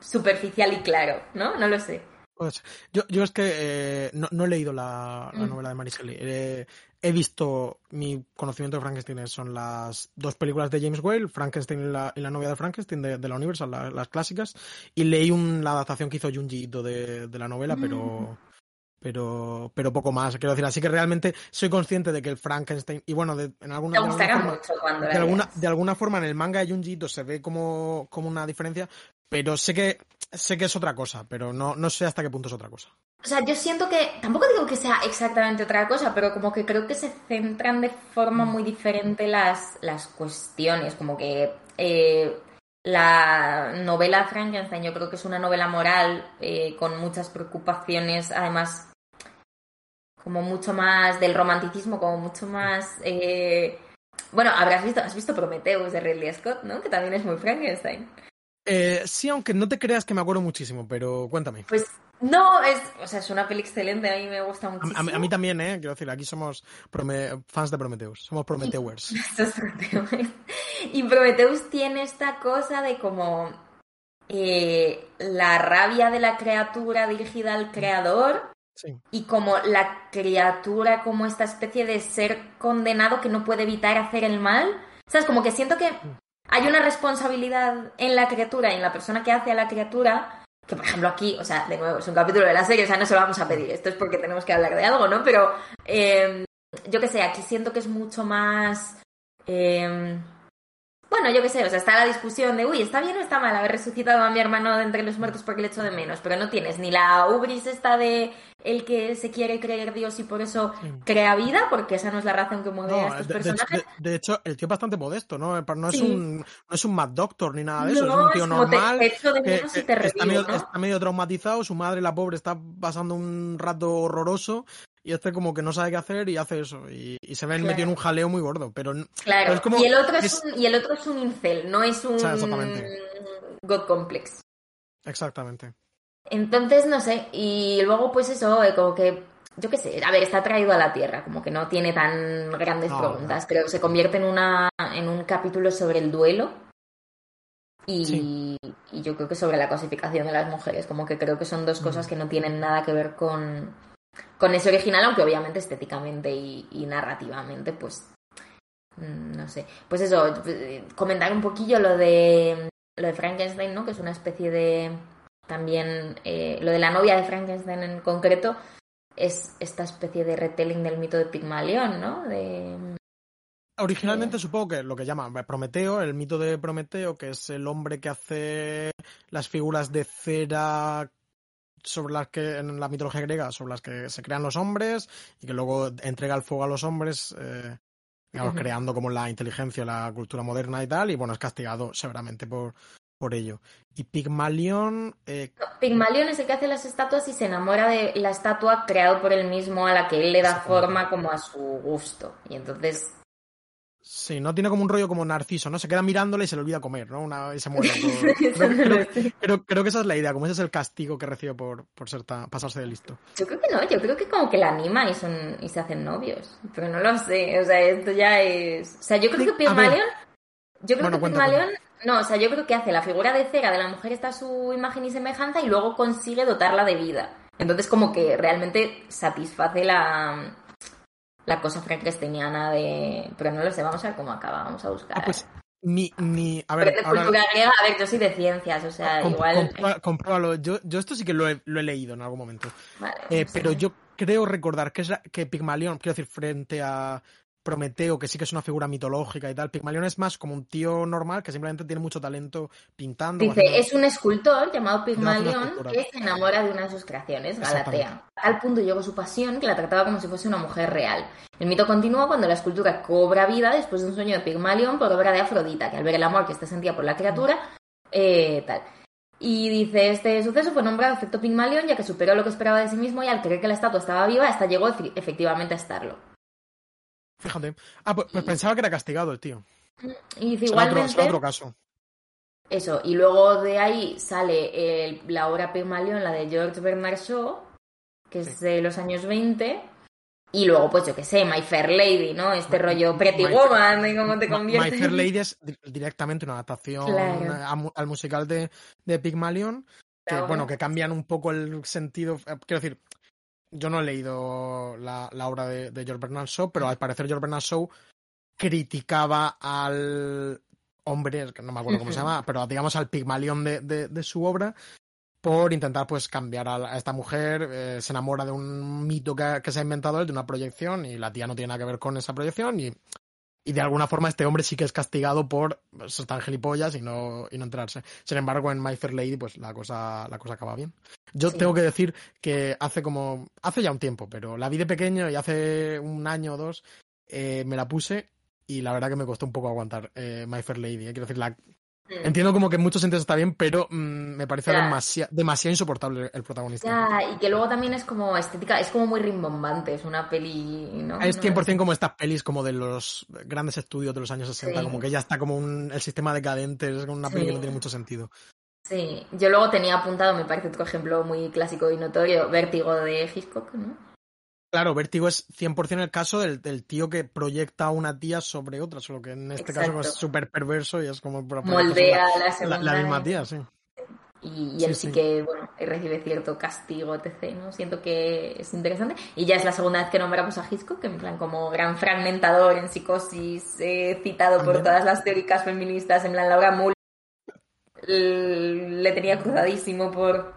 superficial y claro, ¿no? No lo sé. Pues, yo, yo es que eh, no, no he leído la, la Mm. novela de Mary Shelley. Eh, he visto, mi conocimiento de Frankenstein son las dos películas de James Whale, Frankenstein y la, y la novia de Frankenstein de, de la Universal, la- las clásicas, y leí un- la adaptación que hizo Junji Ito de, de la novela, Mm. pero, pero, pero poco más. Quiero decir, así que realmente soy consciente de que el Frankenstein, y bueno, de, en alguna, Me de alguna forma, mucho cuando la de alguna, de alguna forma en el manga de Junji Ito se ve como, como una diferencia, pero sé que sé que es otra cosa, pero no, no sé hasta qué punto es otra cosa. O sea, yo siento que, tampoco digo que sea exactamente otra cosa, pero como que creo que se centran de forma muy diferente las, las cuestiones, como que eh, la novela Frankenstein yo creo que es una novela moral eh, con muchas preocupaciones, además como mucho más del romanticismo, como mucho más... eh, Bueno, habrás visto, has visto Prometheus de Ridley Scott, ¿no? Que también es muy Frankenstein. Eh, sí, aunque no te creas que me acuerdo muchísimo, pero cuéntame. Pues no, es, o sea, es una peli excelente, a mí me gusta muchísimo. a mí- a mí también, ¿eh? Quiero decir, aquí somos prome- fans de Prometheus, somos [LAUGHS] Prometheus. Y Prometheus tiene esta cosa de como eh, la rabia de la criatura dirigida al creador Sí. y como la criatura como esta especie de ser condenado que no puede evitar hacer el mal. ¿Sabes? Como que siento que hay una responsabilidad en la criatura y en la persona que hace a la criatura. Que por ejemplo aquí, o sea, de nuevo, es un capítulo de la serie, o sea, no se lo vamos a pedir. Esto es porque tenemos que hablar de algo, ¿no? Pero eh, yo qué sé, aquí siento que es mucho más. eh, bueno, yo qué sé, o sea, está la discusión de, uy, ¿está bien o está mal haber resucitado a mi hermano de entre los muertos porque le echo de menos? Pero no tienes ni la ubris esta de el que se quiere creer Dios y por eso crea vida, porque esa no es la razón que mueve a estos personajes. De, hecho, el tío es bastante modesto, ¿no? No es, un, no es un Mad Doctor ni nada de eso, es un tío normal. está, medio, traumatizado, su madre, la pobre, está pasando un rato horroroso y este como que no sabe qué hacer y hace eso. Y, se ve metido en un jaleo muy gordo. Pero, claro, y, el otro es, Un, y el otro es un incel, no es un God Complex. Exactamente. Entonces, no sé, y luego pues eso, eh, como que, yo qué sé, a ver, está traído a la Tierra, como que no tiene tan grandes preguntas, creo que se convierte en, una, en un capítulo sobre el duelo y, y yo creo que sobre la cosificación de las mujeres, como que creo que son dos cosas que no tienen nada que ver con, con ese original, aunque obviamente estéticamente y, narrativamente, pues mm, no sé. Pues eso, comentar un poquillo lo de lo de Frankenstein, ¿no? Que es una especie de también eh, lo de la novia de Frankenstein en concreto es esta especie de retelling del mito de Pigmalión, ¿no? De Originalmente supongo que lo que llaman Prometeo, el mito de Prometeo, que es el hombre que hace las figuras de cera sobre las que en la mitología griega sobre las que se crean los hombres y que luego entrega el fuego a los hombres eh, digamos, creando como la inteligencia la cultura moderna y tal y bueno es castigado severamente por por ello. Y Pigmalión eh... Pigmalión es el que hace las estatuas y se enamora de la estatua creado por él mismo a la que él le da forma como a su gusto. Y entonces Sí, no tiene como un rollo como Narciso, ¿no? Se queda mirándole y se le olvida comer, ¿no? Una, y se muere. [LAUGHS] creo, creo, que esa es la idea, como ese es el castigo que recibe por, por ser pasarse de listo. Yo creo que no, yo creo que como que la anima y, son, y se hacen novios. Pero no lo sé, o sea, esto ya es... O sea, yo creo que Pygmalion... Yo creo que Pygmalion... No, o sea, yo creo que hace la figura de cera de la mujer está a su imagen y semejanza y luego consigue dotarla de vida. Entonces como que realmente satisface la la cosa frankensteiniana de... Pero no lo sé, vamos a ver cómo acaba, vamos a buscar. Ah, pues ni, ni... A ver, de cultura griega, a ver, yo soy de ciencias, o sea, igual... compruébalo, yo, yo esto sí que lo he, lo he leído en algún momento. Vale, eh, pero yo creo recordar que, es que Pigmalión, quiero decir, frente a Prometeo, que sí que es una figura mitológica y tal. Pigmalión es más como un tío normal que simplemente tiene mucho talento pintando. Dice, es un escultor llamado Pigmalión que se enamora de una de sus creaciones, Galatea. Al punto llegó su pasión que la trataba como si fuese una mujer real. El mito continúa cuando la escultura cobra vida después de un sueño de Pigmalión por obra de Afrodita, que al ver el amor que éste sentía por la criatura, eh, tal. Y dice, este suceso fue nombrado efecto Pigmalión ya que superó lo que esperaba de sí mismo y al creer que la estatua estaba viva, hasta llegó efectivamente a estarlo. Fíjate. Ah, pues, pues, pensaba que era castigado el tío. Y dice, igualmente. otro, caso. Eso, y luego de ahí sale el, la obra Pygmalion, la de George Bernard Shaw, que es de los años 20. Y luego, pues yo qué sé, My Fair Lady, ¿no? Este rollo Pretty Woman, y cómo te conviertes. My Fair Lady es directamente una adaptación al musical de, de Pygmalion. Que, bueno, que cambian un poco el sentido. Eh, quiero decir, yo no he leído la, obra de, George Bernard Shaw, pero al parecer George Bernard Shaw criticaba al hombre, no me acuerdo cómo se llama, pero digamos al Pigmalión de, de, su obra, por intentar pues cambiar a, esta mujer, eh, se enamora de un mito que, que, se ha inventado él, de una proyección, y la tía no tiene nada que ver con esa proyección, y y de alguna forma este hombre sí que es castigado por ser tan gilipollas y no, y no enterarse. Sin embargo, en My Fair Lady, pues la cosa, la cosa acaba bien. Yo tengo que decir que hace como, hace ya un tiempo, pero la vi de pequeño y hace un año o dos eh, me la puse y la verdad que me costó un poco aguantar eh, My Fair Lady. Eh. Quiero decir, la. Entiendo como que en muchos sentidos está bien, pero mm, me parece demasiado insoportable el protagonista. Ya, y que luego también es como estética, es como muy rimbombante, es una peli, ¿no? Es 100% como estas pelis como de los grandes estudios de los años 60, como que ya está como un, el sistema decadente, es una peli que no tiene mucho sentido. Sí, yo luego tenía apuntado, me parece otro ejemplo muy clásico y notorio, Vértigo de Hitchcock, ¿no? Claro, Vértigo es 100% el caso del, tío que proyecta a una tía sobre otra, solo que en este caso es súper perverso y es como... Moldea la, la, misma tía, sí. Y, él sí, que, bueno, recibe cierto castigo, etc., ¿no? Siento que es interesante. Y ya es la segunda vez que nombramos a Hitchcock, que en plan como gran fragmentador en psicosis, eh, citado por todas las teóricas feministas, en plan Laura Mull le tenía cruzadísimo por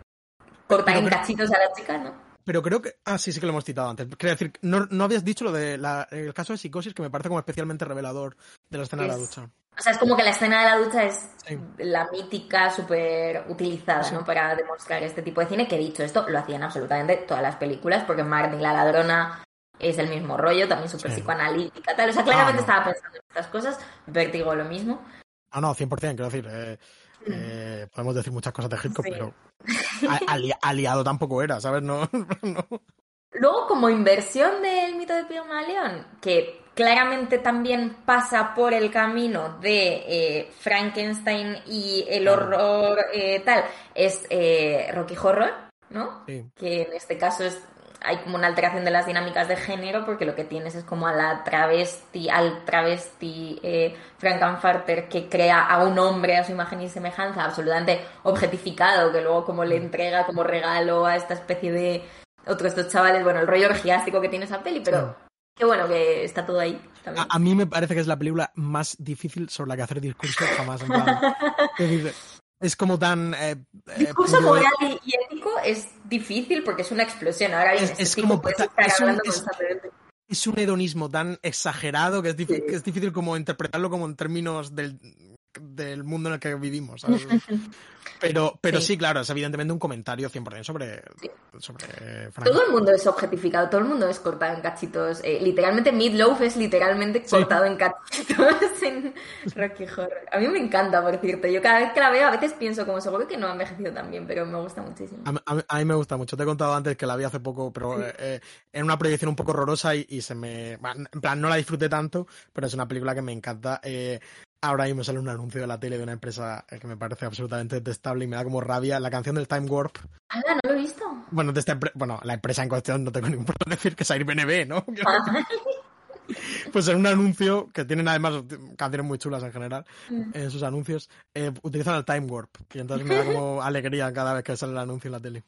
cortar en cachitos a la chica, ¿no? Pero creo que. Ah, sí, sí que lo hemos citado antes. Quería decir, no, no habías dicho lo de el caso de psicosis que me parece como especialmente revelador de la escena de la ducha. O sea, es como que la escena de la ducha es la mítica, súper utilizada, ¿no? Para demostrar este tipo de cine, que dicho esto, lo hacían absolutamente todas las películas, porque Martin la ladrona es el mismo rollo, también súper psicoanalítica, tal. O sea, claramente estaba pensando en estas cosas, Vertigo lo mismo. Ah, no, 100%, quiero decir, eh, eh, podemos decir muchas cosas de Hitchcock, pero aliado tampoco era, ¿sabes? No, [LAUGHS] Luego, como inversión del mito de Pygmalion, que claramente también pasa por el camino de eh, Frankenstein y el horror eh, tal, es Rocky Horror, ¿no? Que en este caso es hay como una alteración de las dinámicas de género porque lo que tienes es como a la travesti, al travesti eh, Frankenfarter que crea a un hombre a su imagen y semejanza absolutamente objetificado que luego como le entrega como regalo a esta especie de otros estos chavales, bueno, el rollo orgiástico que tiene esa peli, pero Qué bueno que está todo ahí. A, mí me parece que es la película más difícil sobre la que hacer discurso jamás. [LAUGHS] es como tan... Eh, eh, discurso moral y, ético es difícil porque es una explosión. Ahora es, es como... Es un, hedonismo tan exagerado que es, difícil, que es difícil como interpretarlo como en términos del, del mundo en el que vivimos. [LAUGHS] Pero, pero sí. claro, es evidentemente un comentario 100% sobre, sobre Todo el mundo es objetificado, todo el mundo es cortado en cachitos. Eh, literalmente Meatloaf es literalmente cortado en cachitos [LAUGHS] en Rocky Horror. A mí me encanta, por cierto. Yo cada vez que la veo, a veces pienso como seguro que no ha envejecido tan bien, pero me gusta muchísimo. A, mí me gusta mucho. Te he contado antes que la vi hace poco, pero eh, en una proyección un poco horrorosa y, se me... En plan, no la disfruté tanto, pero es una película que me encanta. Eh, Ahora mismo sale un anuncio de la tele de una empresa que me parece absolutamente detestable y me da como rabia. La canción del Time Warp. Ah, no lo he visto. Bueno, de esta bueno, la empresa en cuestión no tengo [LAUGHS] ningún problema decir que es Airbnb, ¿no? [LAUGHS] Ah. pues en un anuncio que tienen además canciones muy chulas en general mm. en sus anuncios eh, utilizan el time warp y entonces me da como [LAUGHS] alegría cada vez que sale el anuncio en la tele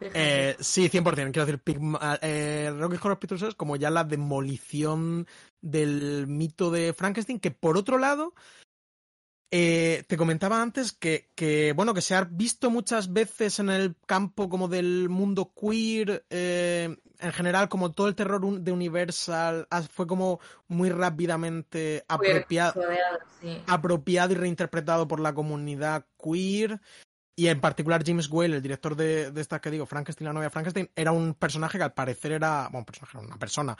eh, sí, 100%. Quiero decir, eh, Rocky Horror Picture es como ya la demolición del mito de Frankenstein, que por otro lado, eh, te comentaba antes que, que, bueno, que se ha visto muchas veces en el campo como del mundo queer, eh, en general, como todo el terror de Universal fue como muy rápidamente apropiado, apropiado y reinterpretado por la comunidad queer. Y en particular James Whale, el director de, de esta que digo, Frankenstein, la novia Frankenstein, era un personaje que al parecer era, bueno, un personaje, una persona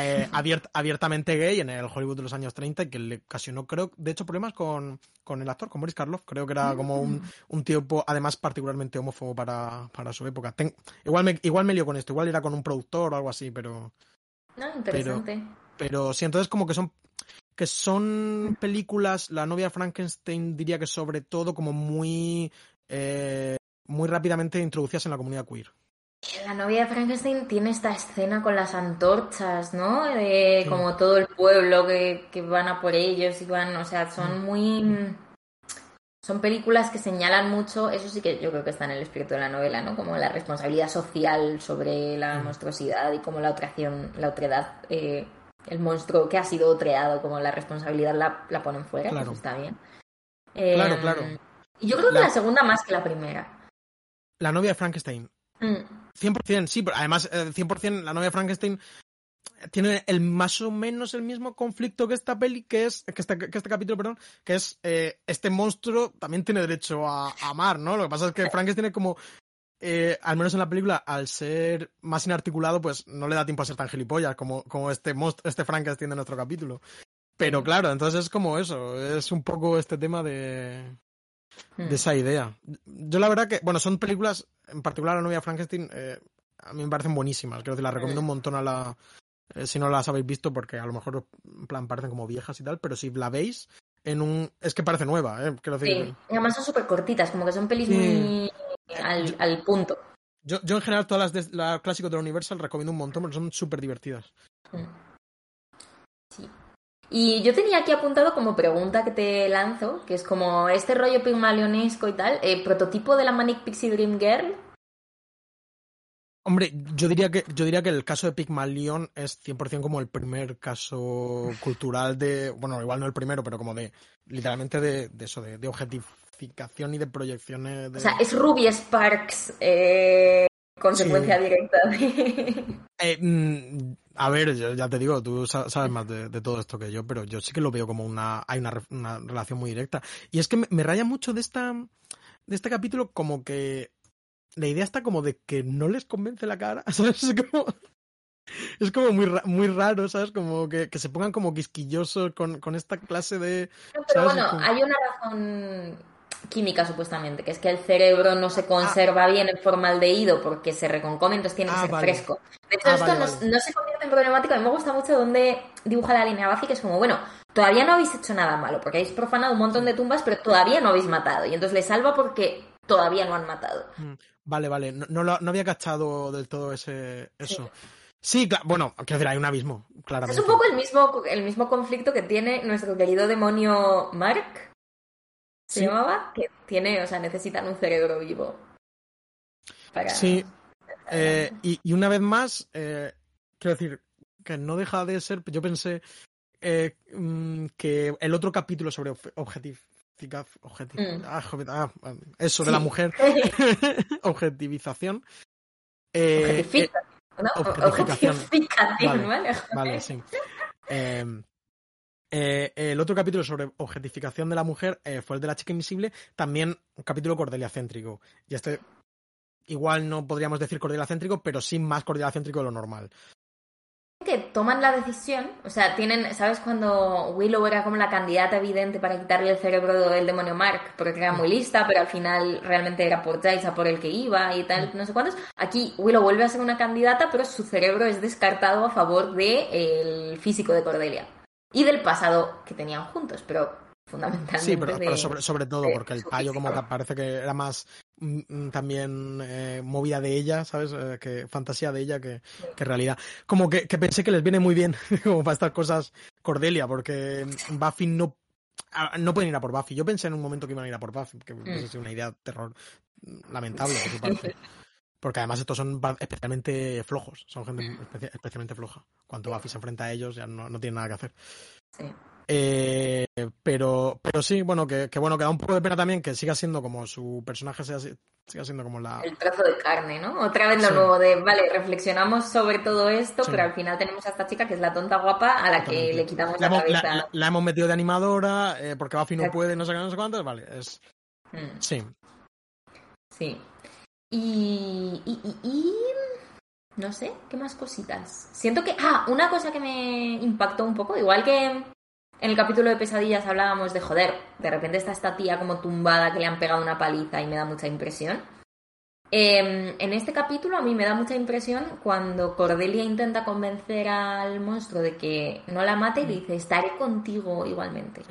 eh, [LAUGHS] abiertamente gay en el Hollywood de los años 30 y que le ocasionó, creo, de hecho, problemas con, con el actor, con Boris Karloff. Creo que era como un, mm. un tipo, además, particularmente homófobo para, para su época. igual, me, igual me lío con esto, igual era con un productor o algo así, pero... No, interesante. Pero, pero sí, entonces como que son que son películas, la novia Frankenstein diría que sobre todo como muy eh, muy rápidamente introducidas en la comunidad queer. La novia de Frankenstein tiene esta escena con las antorchas, ¿no? De como todo el pueblo que, van a por ellos y van, o sea, son mm. muy... Son películas que señalan mucho, eso sí que yo creo que está en el espíritu de la novela, ¿no? Como la responsabilidad social sobre la mm. monstruosidad y como la otreación, la otredad, eh, el monstruo que ha sido otreado, como la responsabilidad la, la ponen fuera, claro. está bien. claro, claro. Yo creo que la... segunda más que la primera. La novia de Frankenstein. 100%, mm. sí, pero además 100% eh, la novia de Frankenstein tiene el más o menos el mismo conflicto que esta peli, que es que este, que este capítulo, perdón, que es eh, este monstruo también tiene derecho a, amar, ¿no? Lo que pasa es que Frankenstein es como eh, al menos en la película, al ser más inarticulado, pues no le da tiempo a ser tan gilipollas como, como este, este Frankenstein de nuestro capítulo. Pero claro, entonces es como eso, es un poco este tema de, de hmm. esa idea. Yo la verdad que, bueno, son películas, en particular La novia Frankenstein, eh, a mí me parecen buenísimas. Creo que las recomiendo un montón a la... Eh, si no las habéis visto, porque a lo mejor en plan parecen como viejas y tal, pero si la veis en un... Es que parece nueva, ¿eh? Quiero decir... Sí, además son súper cortitas, como que son pelis muy al, punto. Yo, yo, en general todas las, de, clásicos de la Universal recomiendo un montón porque son súper divertidas. Hmm. Sí. Y yo tenía aquí apuntado como pregunta que te lanzo, que es como este rollo pigmalionesco y tal, eh, prototipo de la Manic Pixie Dream Girl. Hombre, yo diría que yo diría que el caso de Pygmalion es 100% como el primer caso cultural de, bueno, igual no el primero, pero como de literalmente de, eso, de, objetificación y de proyecciones. De... O sea, es Ruby Sparks eh, consecuencia directa de... [LAUGHS] Eh, mm, a ver, ya te digo, tú sabes más de, todo esto que yo, pero yo sí que lo veo como una, hay una, relación muy directa. Y es que me, raya mucho de esta, de este capítulo como que la idea está como de que no les convence la cara, [LAUGHS] ¿sabes? Es como, es como muy, muy raro, ¿sabes? Como que, se pongan como quisquillosos con, con esta clase de... pero bueno, hay una razón química supuestamente, que es que el cerebro no se conserva bien en formaldehído porque se reconcome, entonces tiene que ah, ser fresco. De hecho, ah, esto no, se convierte en problemático. A mí me gusta mucho donde dibuja la línea que es como, bueno, todavía no habéis hecho nada malo, porque habéis profanado un montón de tumbas, pero todavía no habéis matado. Y entonces le salva porque todavía no han matado. Mm, vale, vale. No, no, no había cachado del todo ese eso. Sí. bueno, quiero decir, hay un abismo, claramente. Es un poco el mismo, el mismo conflicto que tiene nuestro querido demonio Mark, se llamaba, que tiene, o sea, necesitan un cerebro vivo. Sí. Eh, y, una vez más, eh, quiero decir, que no deja de ser, yo pensé eh, mm, que el otro capítulo sobre objetivo, mm. ah, ah, eso de la mujer, [LAUGHS] objetivización. Objetificación. Objetificación, vale, vale sí. [LAUGHS] Eh, el otro capítulo sobre objetificación de la mujer eh, fue el de la chica invisible, también un capítulo cordeliacéntrico. Y este igual no podríamos decir cordeliacéntrico, pero sí más cordeliacéntrico de lo normal. Que toman la decisión, o sea, tienen, ¿sabes cuando Willow era como la candidata evidente para quitarle el cerebro del demonio Mark? Porque era muy lista, pero al final realmente era por Jaisa por el que iba y tal, no sé cuántos. Aquí Willow vuelve a ser una candidata, pero su cerebro es descartado a favor del físico de Cordelia y del pasado que tenían juntos, pero fundamentalmente. Sí, pero, sobre, todo porque el payo como que parece que era más mm, mm, también eh, movida de ella, ¿sabes? Eh, que fantasía de ella que, que realidad. Como que, que, pensé que les viene muy bien [LAUGHS] como para estas cosas Cordelia, porque Buffy no no pueden ir a por Buffy. Yo pensé en un momento que iban a ir a por Buffy, que mm. es una idea de terror lamentable, [LAUGHS] Porque además estos son especialmente flojos, son gente especialmente floja. Cuando Buffy se enfrenta a ellos ya no, no tiene nada que hacer. Sí. Eh, pero, pero sí, bueno, que, bueno, que da un poco de pena también que siga siendo como su personaje sea, siga siendo como la... El trozo de carne, ¿no? Otra vez lo nuevo de, vale, reflexionamos sobre todo esto, pero al final tenemos a esta chica que es la tonta guapa a la que le quitamos la, cabeza. La, hemos metido de animadora, eh, porque Buffy no puede, no sé qué, no sé cuántos, vale, es... Mm. Sí. Sí. Y, y, no sé, ¿qué más cositas? Siento que, ah, una cosa que me impactó un poco, igual que en el capítulo de pesadillas hablábamos de joder, de repente está esta tía como tumbada que le han pegado una paliza y me da mucha impresión. Em, en este capítulo a mí me da mucha impresión cuando Cordelia intenta convencer al monstruo de que no la mate y dice, estaré contigo igualmente.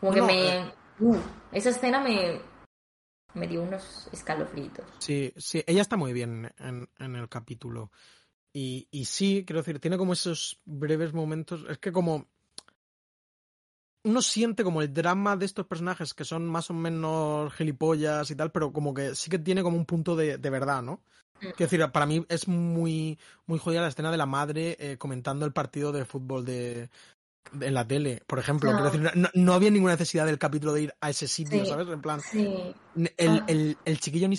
Como que me... Eh. Uh, esa escena me, me dio unos escalofríos. Sí, sí, ella está muy bien en, en el capítulo. Y, y, sí, quiero decir, tiene como esos breves momentos. Es que como. Uno siente como el drama de estos personajes que son más o menos gilipollas y tal, pero como que sí que tiene como un punto de, de verdad, ¿no? Mm. Quiero decir, para mí es muy, muy jodida la escena de la madre eh, comentando el partido de fútbol de, en la tele, por ejemplo. No. Decir, no, había ninguna necesidad del capítulo de ir a ese sitio, ¿sabes? En plan, sí. el, ah. el, el, chiquillo ni...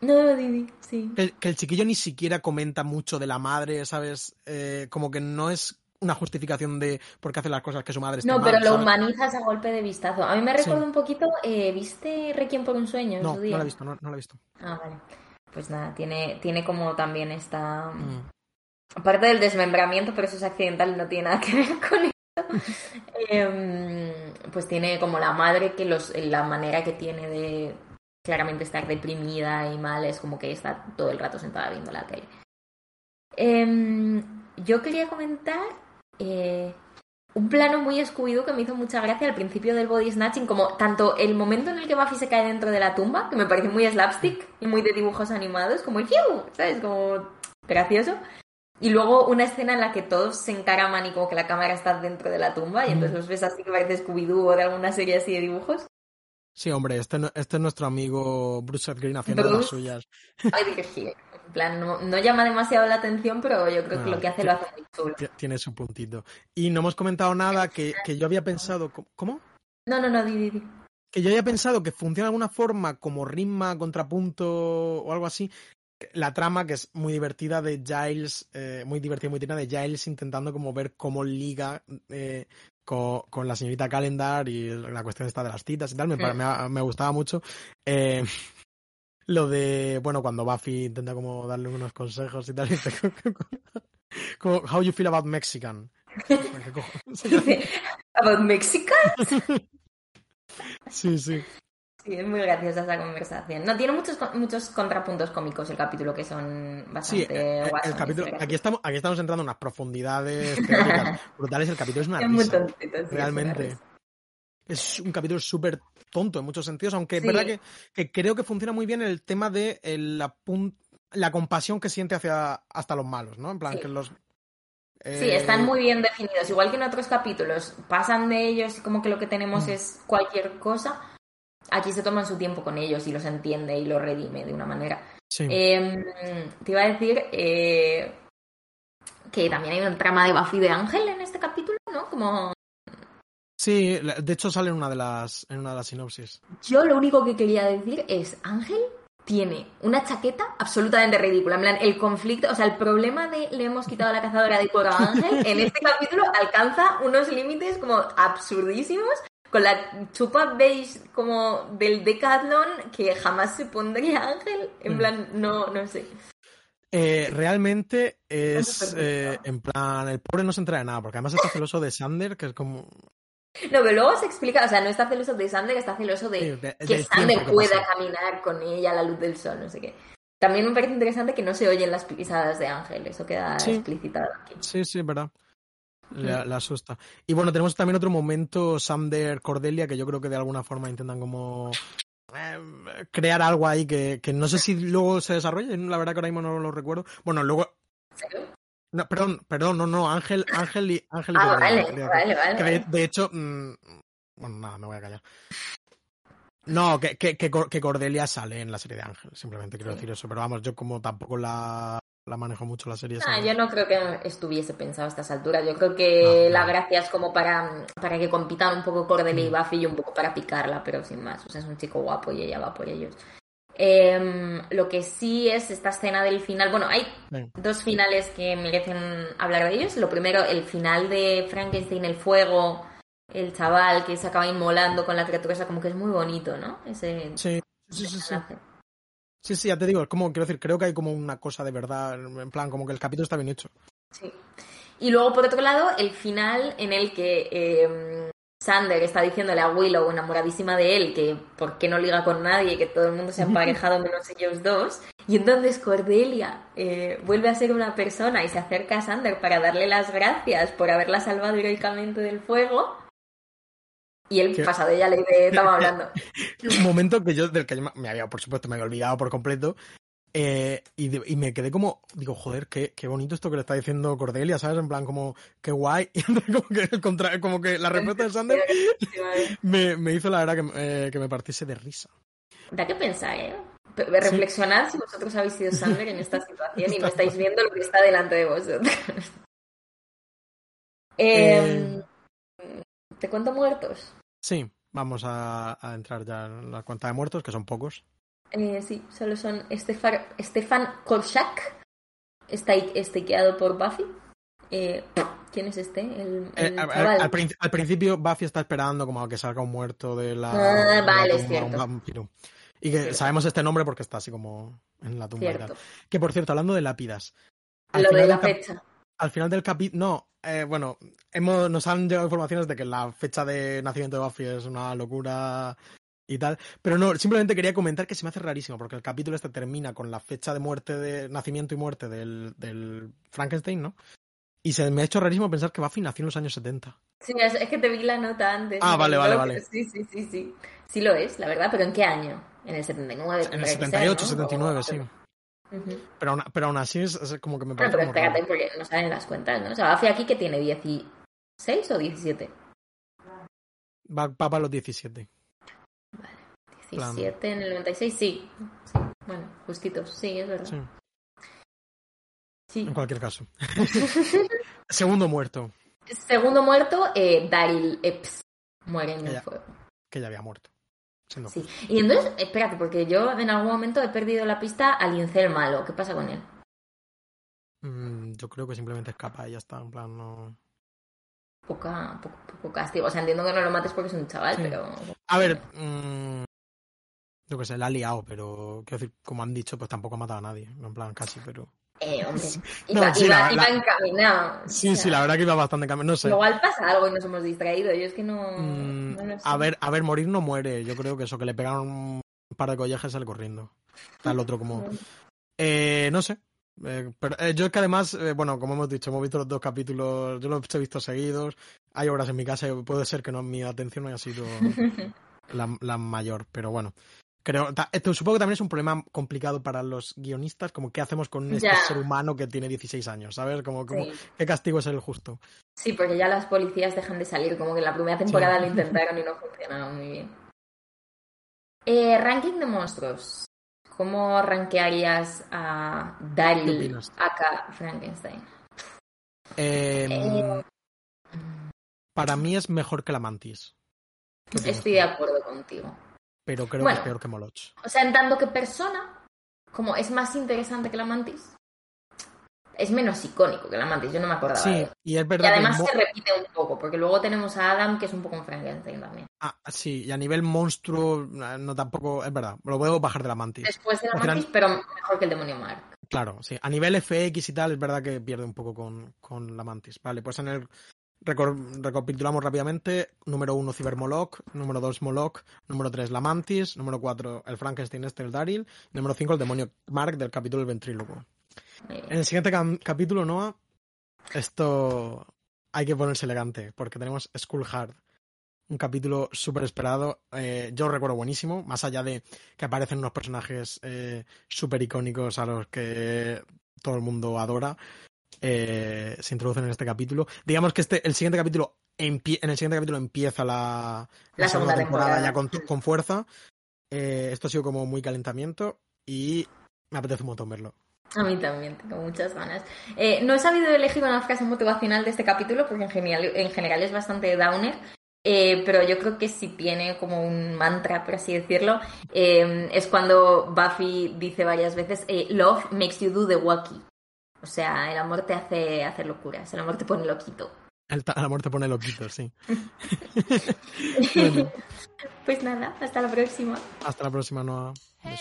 No, Didi, sí. Que el chiquillo ni siquiera comenta mucho de la madre, ¿sabes? Eh, como que no es una justificación de por qué hace las cosas que su madre está No, pero lo humanizas a golpe de vistazo. A mí me recuerda un poquito, eh, ¿viste Requiem por un sueño? No, no la he visto, no, no, la he visto. Ah, vale. Pues nada, tiene, tiene como también esta... Mm. Aparte del desmembramiento, pero eso es accidental, no tiene nada que ver [LAUGHS] con eso. Em, pues tiene como la madre que los, la manera que tiene de claramente estar deprimida y mal es como que está todo el rato sentada viendo la tele. Em, yo quería comentar eh, un plano muy escuido que me hizo mucha gracia al principio del body snatching, como tanto el momento en el que Buffy se cae dentro de la tumba, que me parece muy slapstick y muy de dibujos animados, como el ¿sabes? Como gracioso. Y luego una escena en la que todos se encaraman y como que la cámara está dentro de la tumba y entonces los ves así que parece Scooby-Doo o de alguna serie así de dibujos. Sí, hombre, este, este es nuestro amigo Bruce Green haciendo las suyas. [LAUGHS] Ay, dije. En plan, no, llama demasiado la atención, pero yo creo que lo que hace lo hace muy chulo. Tiene su puntito. Y no hemos comentado nada que, [LAUGHS] que yo había pensado... ¿Cómo? No, no, no, di, di, Que yo había pensado que funciona de alguna forma como ritmo, contrapunto o algo así, la trama que es muy divertida de Giles, eh, muy divertida, muy tierna de Giles intentando como ver cómo liga eh, con, con, la señorita Calendar y la cuestión esta de las citas y tal, me, Mm. me, me gustaba mucho. Eh, [LAUGHS] lo de, bueno, cuando Buffy intenta como darle unos consejos y tal, [LAUGHS] y dice, como, how you feel about Mexican. ¿Qué cojo- Dice, ¿About Mexican? [LAUGHS] Sí, sí. Sí, es muy graciosa esa conversación. No, tiene muchos, muchos contrapuntos cómicos el capítulo que son Sí, bastante el, el guasones, capítulo, aquí estamos, aquí estamos entrando en unas profundidades [LAUGHS] teóricas brutales. El capítulo es una Es muy risa. tontito, sí, realmente. Es un capítulo súper tonto en muchos sentidos, aunque es Sí. verdad que, que creo que funciona muy bien el tema de el- la, pun- la compasión que siente hacia hasta los malos, ¿no? En plan, Sí. que los. Sí, eh, están muy bien definidos. Igual que en otros capítulos, pasan de ellos y como que lo que tenemos Mm. es cualquier cosa. Aquí se toman su tiempo con ellos y los entiende y los redime de una manera. Sí. Eh, te iba a decir eh, que también hay un trama de Buffy de Ángel en este capítulo, ¿no? Como Sí, de hecho sale en una de las, en una de las sinopsis. yo lo único que quería decir es Ángel tiene una chaqueta absolutamente ridícula. En plan, el conflicto, o sea, el problema de le hemos quitado la cazadora de cuero a Ángel en este [LAUGHS] capítulo alcanza unos límites como absurdísimos con la chupa beige como del Decathlon que jamás se pondría Ángel. En Mm. plan, no, no sé. Eh, realmente es eh, en plan, el pobre no se entera de nada, porque además está celoso de Sander, que es como. No, pero luego se explica, o sea, no está celoso de Sander, está celoso de Sí, de- que Sander que pueda caminar con ella a la luz del sol, no sé qué. También me parece interesante que no se oyen las pisadas de Ángel, eso queda Sí. explicitado aquí. Sí, sí, verdad. Le, le asusta. Y bueno, tenemos también otro momento, Sander Cordelia, que yo creo que de alguna forma intentan como eh, crear algo ahí que, que no sé si luego se desarrolla, la verdad que ahora mismo no lo recuerdo. Bueno, luego. No, perdón, perdón, no, no, Ángel, Ángel y Ángel y Ah, Cordelia, vale, vale, vale. Que de, hecho. mm, bueno, nada, me voy a callar. No, que, que, que, Cor- que Cordelia sale en la serie de Ángel, simplemente quiero Sí. decir eso. Pero vamos, yo como tampoco la, la manejo mucho la serie. Ah, yo no creo que estuviese pensado a estas alturas. Yo creo que No, la no. gracia es como para, para que compitan un poco Cordelia y Mm. Buffy y un poco para picarla, pero sin más. O sea, es un chico guapo y ella va por ellos. Em, lo que sí es esta escena del final. Bueno, hay dos finales que merecen hablar de ellos. Lo primero, el final de Frankenstein, el fuego, el chaval que se acaba inmolando con la criatura, esa como que es muy bonito, ¿no? Ese Sí, sí, sí, sí. Sí, sí, ya te digo, es como, quiero decir, creo que hay como una cosa de verdad, en plan, como que el capítulo está bien hecho. Sí. Y luego, por otro lado, el final en el que eh, Sander está diciéndole a Willow, enamoradísima de él, que por qué no liga con nadie, que todo el mundo se ha emparejado menos ellos dos. Y entonces Cordelia eh, vuelve a ser una persona y se acerca a Sander para darle las gracias por haberla salvado heroicamente del fuego. Y él ¿Qué? pasa de ella, le estaba [LAUGHS] hablando. Un momento que yo, del que yo me había, por supuesto, me había olvidado por completo. eh, y, de- y me quedé como, digo, joder, qué, qué bonito esto que le está diciendo Cordelia, ¿sabes? En plan, como, qué guay. [LAUGHS] Y como que, el contra- como que la respuesta de Sander me, me hizo la verdad que, eh, que me partiese de risa. Da que pensar, ¿eh? Reflexionad si vosotros habéis sido Sander en esta situación y no [LAUGHS] estáis viendo lo que está delante de vosotros. Eh, ¿Te cuento muertos? Sí, vamos a, a entrar ya en la cuenta de muertos, que son pocos. Eh, sí, solo son Stefan, Stefan Korczak, está estakeado por Buffy. Eh, ¿Quién es este? El, Eh, el al, princi- al principio Buffy está esperando como a que salga un muerto de la, Ah, de la vale, es tumba, un cierto. vampiro. Y que Cierto. sabemos este nombre porque está así como en la tumba y tal. Que por cierto, hablando de lápidas. Lo de la fecha. Al final del capítulo. No, eh, bueno, hemos, nos han llegado informaciones de que la fecha de nacimiento de Buffy es una locura y tal. Pero no, simplemente quería comentar que se me hace rarísimo porque el capítulo este termina con la fecha de muerte, de nacimiento y muerte del, del Frankenstein, ¿no? Y se me ha hecho rarísimo pensar que Buffy nació en los años 70. Sí, es, es que te vi la nota antes. Ah, vale, vale, vale. Sí, sí, sí, sí. Sí lo es, la verdad, pero ¿en qué año? En el 79. En el tendría que ser, 78, ¿no? 79, O- sí. Pero aún, pero aún así es, es como que me Bueno, parece. pero como raro. espérate, porque no salen las cuentas, ¿no? O sea, Buffy aquí que tiene 16 o 17. Va, va para los 17. 17 en el 96, sí. sí. Bueno, justitos, sí, es verdad. Sí, Sí. en cualquier caso. [LAUGHS] Segundo muerto, Segundo muerto, eh, Daryl Epps muere en el fuego. que ya había muerto. Sí. Y entonces, espérate, porque yo en algún momento he perdido la pista al incel malo. ¿Qué pasa con él? Mm, yo creo que simplemente escapa y ya está, en plan, no... Poca, poco, poco castigo. O sea, entiendo que no lo mates porque es un chaval, Sí. pero... A ver, [LAUGHS] mm, yo qué sé, la ha liado, pero quiero decir, como han dicho, pues tampoco ha matado a nadie, en plan, casi, pero... Eh, hombre, No, iba, sí, iba- la- iba la- encaminado. o Sí, sea, sí, la verdad que iba bastante no sé. Igual pasa algo y nos hemos distraído. Yo es que no... Mm, no lo sé. a ver, a ver, morir no muere, yo creo que eso, que le pegaron un par de collejas y sale corriendo. El otro como... [LAUGHS] Eh, no sé. Eh, pero eh, yo es que además, eh, bueno, como hemos dicho, hemos visto los dos capítulos, yo los he visto seguidos, hay horas en mi casa y puede ser que no, mi atención no haya sido [LAUGHS] la, la mayor, pero bueno. Creo, esto supongo que también es un problema complicado para los guionistas, como qué hacemos con este Ya. ser humano que tiene 16 años, ¿sabes? Como, como Sí. qué castigo es el justo. Sí, porque ya las policías dejan de salir, como que en la primera temporada lo intentaron y no funcionaba muy bien. Eh, ranking de monstruos. ¿Cómo rankearías a ¿Qué Daryl aka Frankenstein? Eh, Eh, para mí es mejor que la mantis. ¿Qué opinas Estoy de acuerdo contigo. Pero creo que es peor que Moloch. O sea, en tanto que persona, como es más interesante que la mantis, es menos icónico que la mantis. Yo no me acordaba. de Sí, y es Y verdad además que... el se repite un poco, porque luego tenemos a Adam, que es un poco un Frankenstein también. Ah, sí, y a nivel monstruo, no tampoco, es verdad, lo puedo bajar de la mantis. Después de la Porque eran- mantis, pero mejor que el demonio Mark. Claro, sí. A nivel FX y tal, es verdad que pierde un poco con, con la mantis. Vale, pues en el. Recapitulamos rápidamente. Número uno, Cybermoloch. Número dos, Moloch. Número tres, la mantis. Número cuatro, el Frankenstein este, el Daryl. Número cinco, el demonio Mark del capítulo El Ventríloco. En el siguiente capítulo, Noah, esto hay que ponerse elegante, porque tenemos Skull Hard. Un capítulo súper esperado. eh, yo recuerdo buenísimo, más allá de que aparecen unos personajes eh, súper icónicos a los que todo el mundo adora. Eh, se introducen en este capítulo. Digamos que este, el siguiente capítulo empie- en el siguiente capítulo empieza la, La segunda temporada. ya con, con fuerza. Eh, esto ha sido como muy calentamiento y me apetece un montón verlo. A mí también, tengo muchas ganas. Eh, no he sabido elegir una frase motivacional de este capítulo porque en general, en general es bastante downer, eh, pero yo creo que si tiene como un mantra, por así decirlo, eh, es cuando Buffy dice varias veces, eh, Love makes you do the wacky. O sea, el amor te hace hacer locuras, el amor te pone loquito. El, amor te pone loquito, sí. [LAUGHS] Bueno, Pues nada, hasta la próxima. hasta la próxima, Noah. Hey?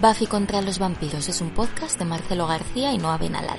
Buffy contra los vampiros es un podcast de Marcelo García y Noa Benalal.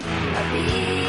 Buffy,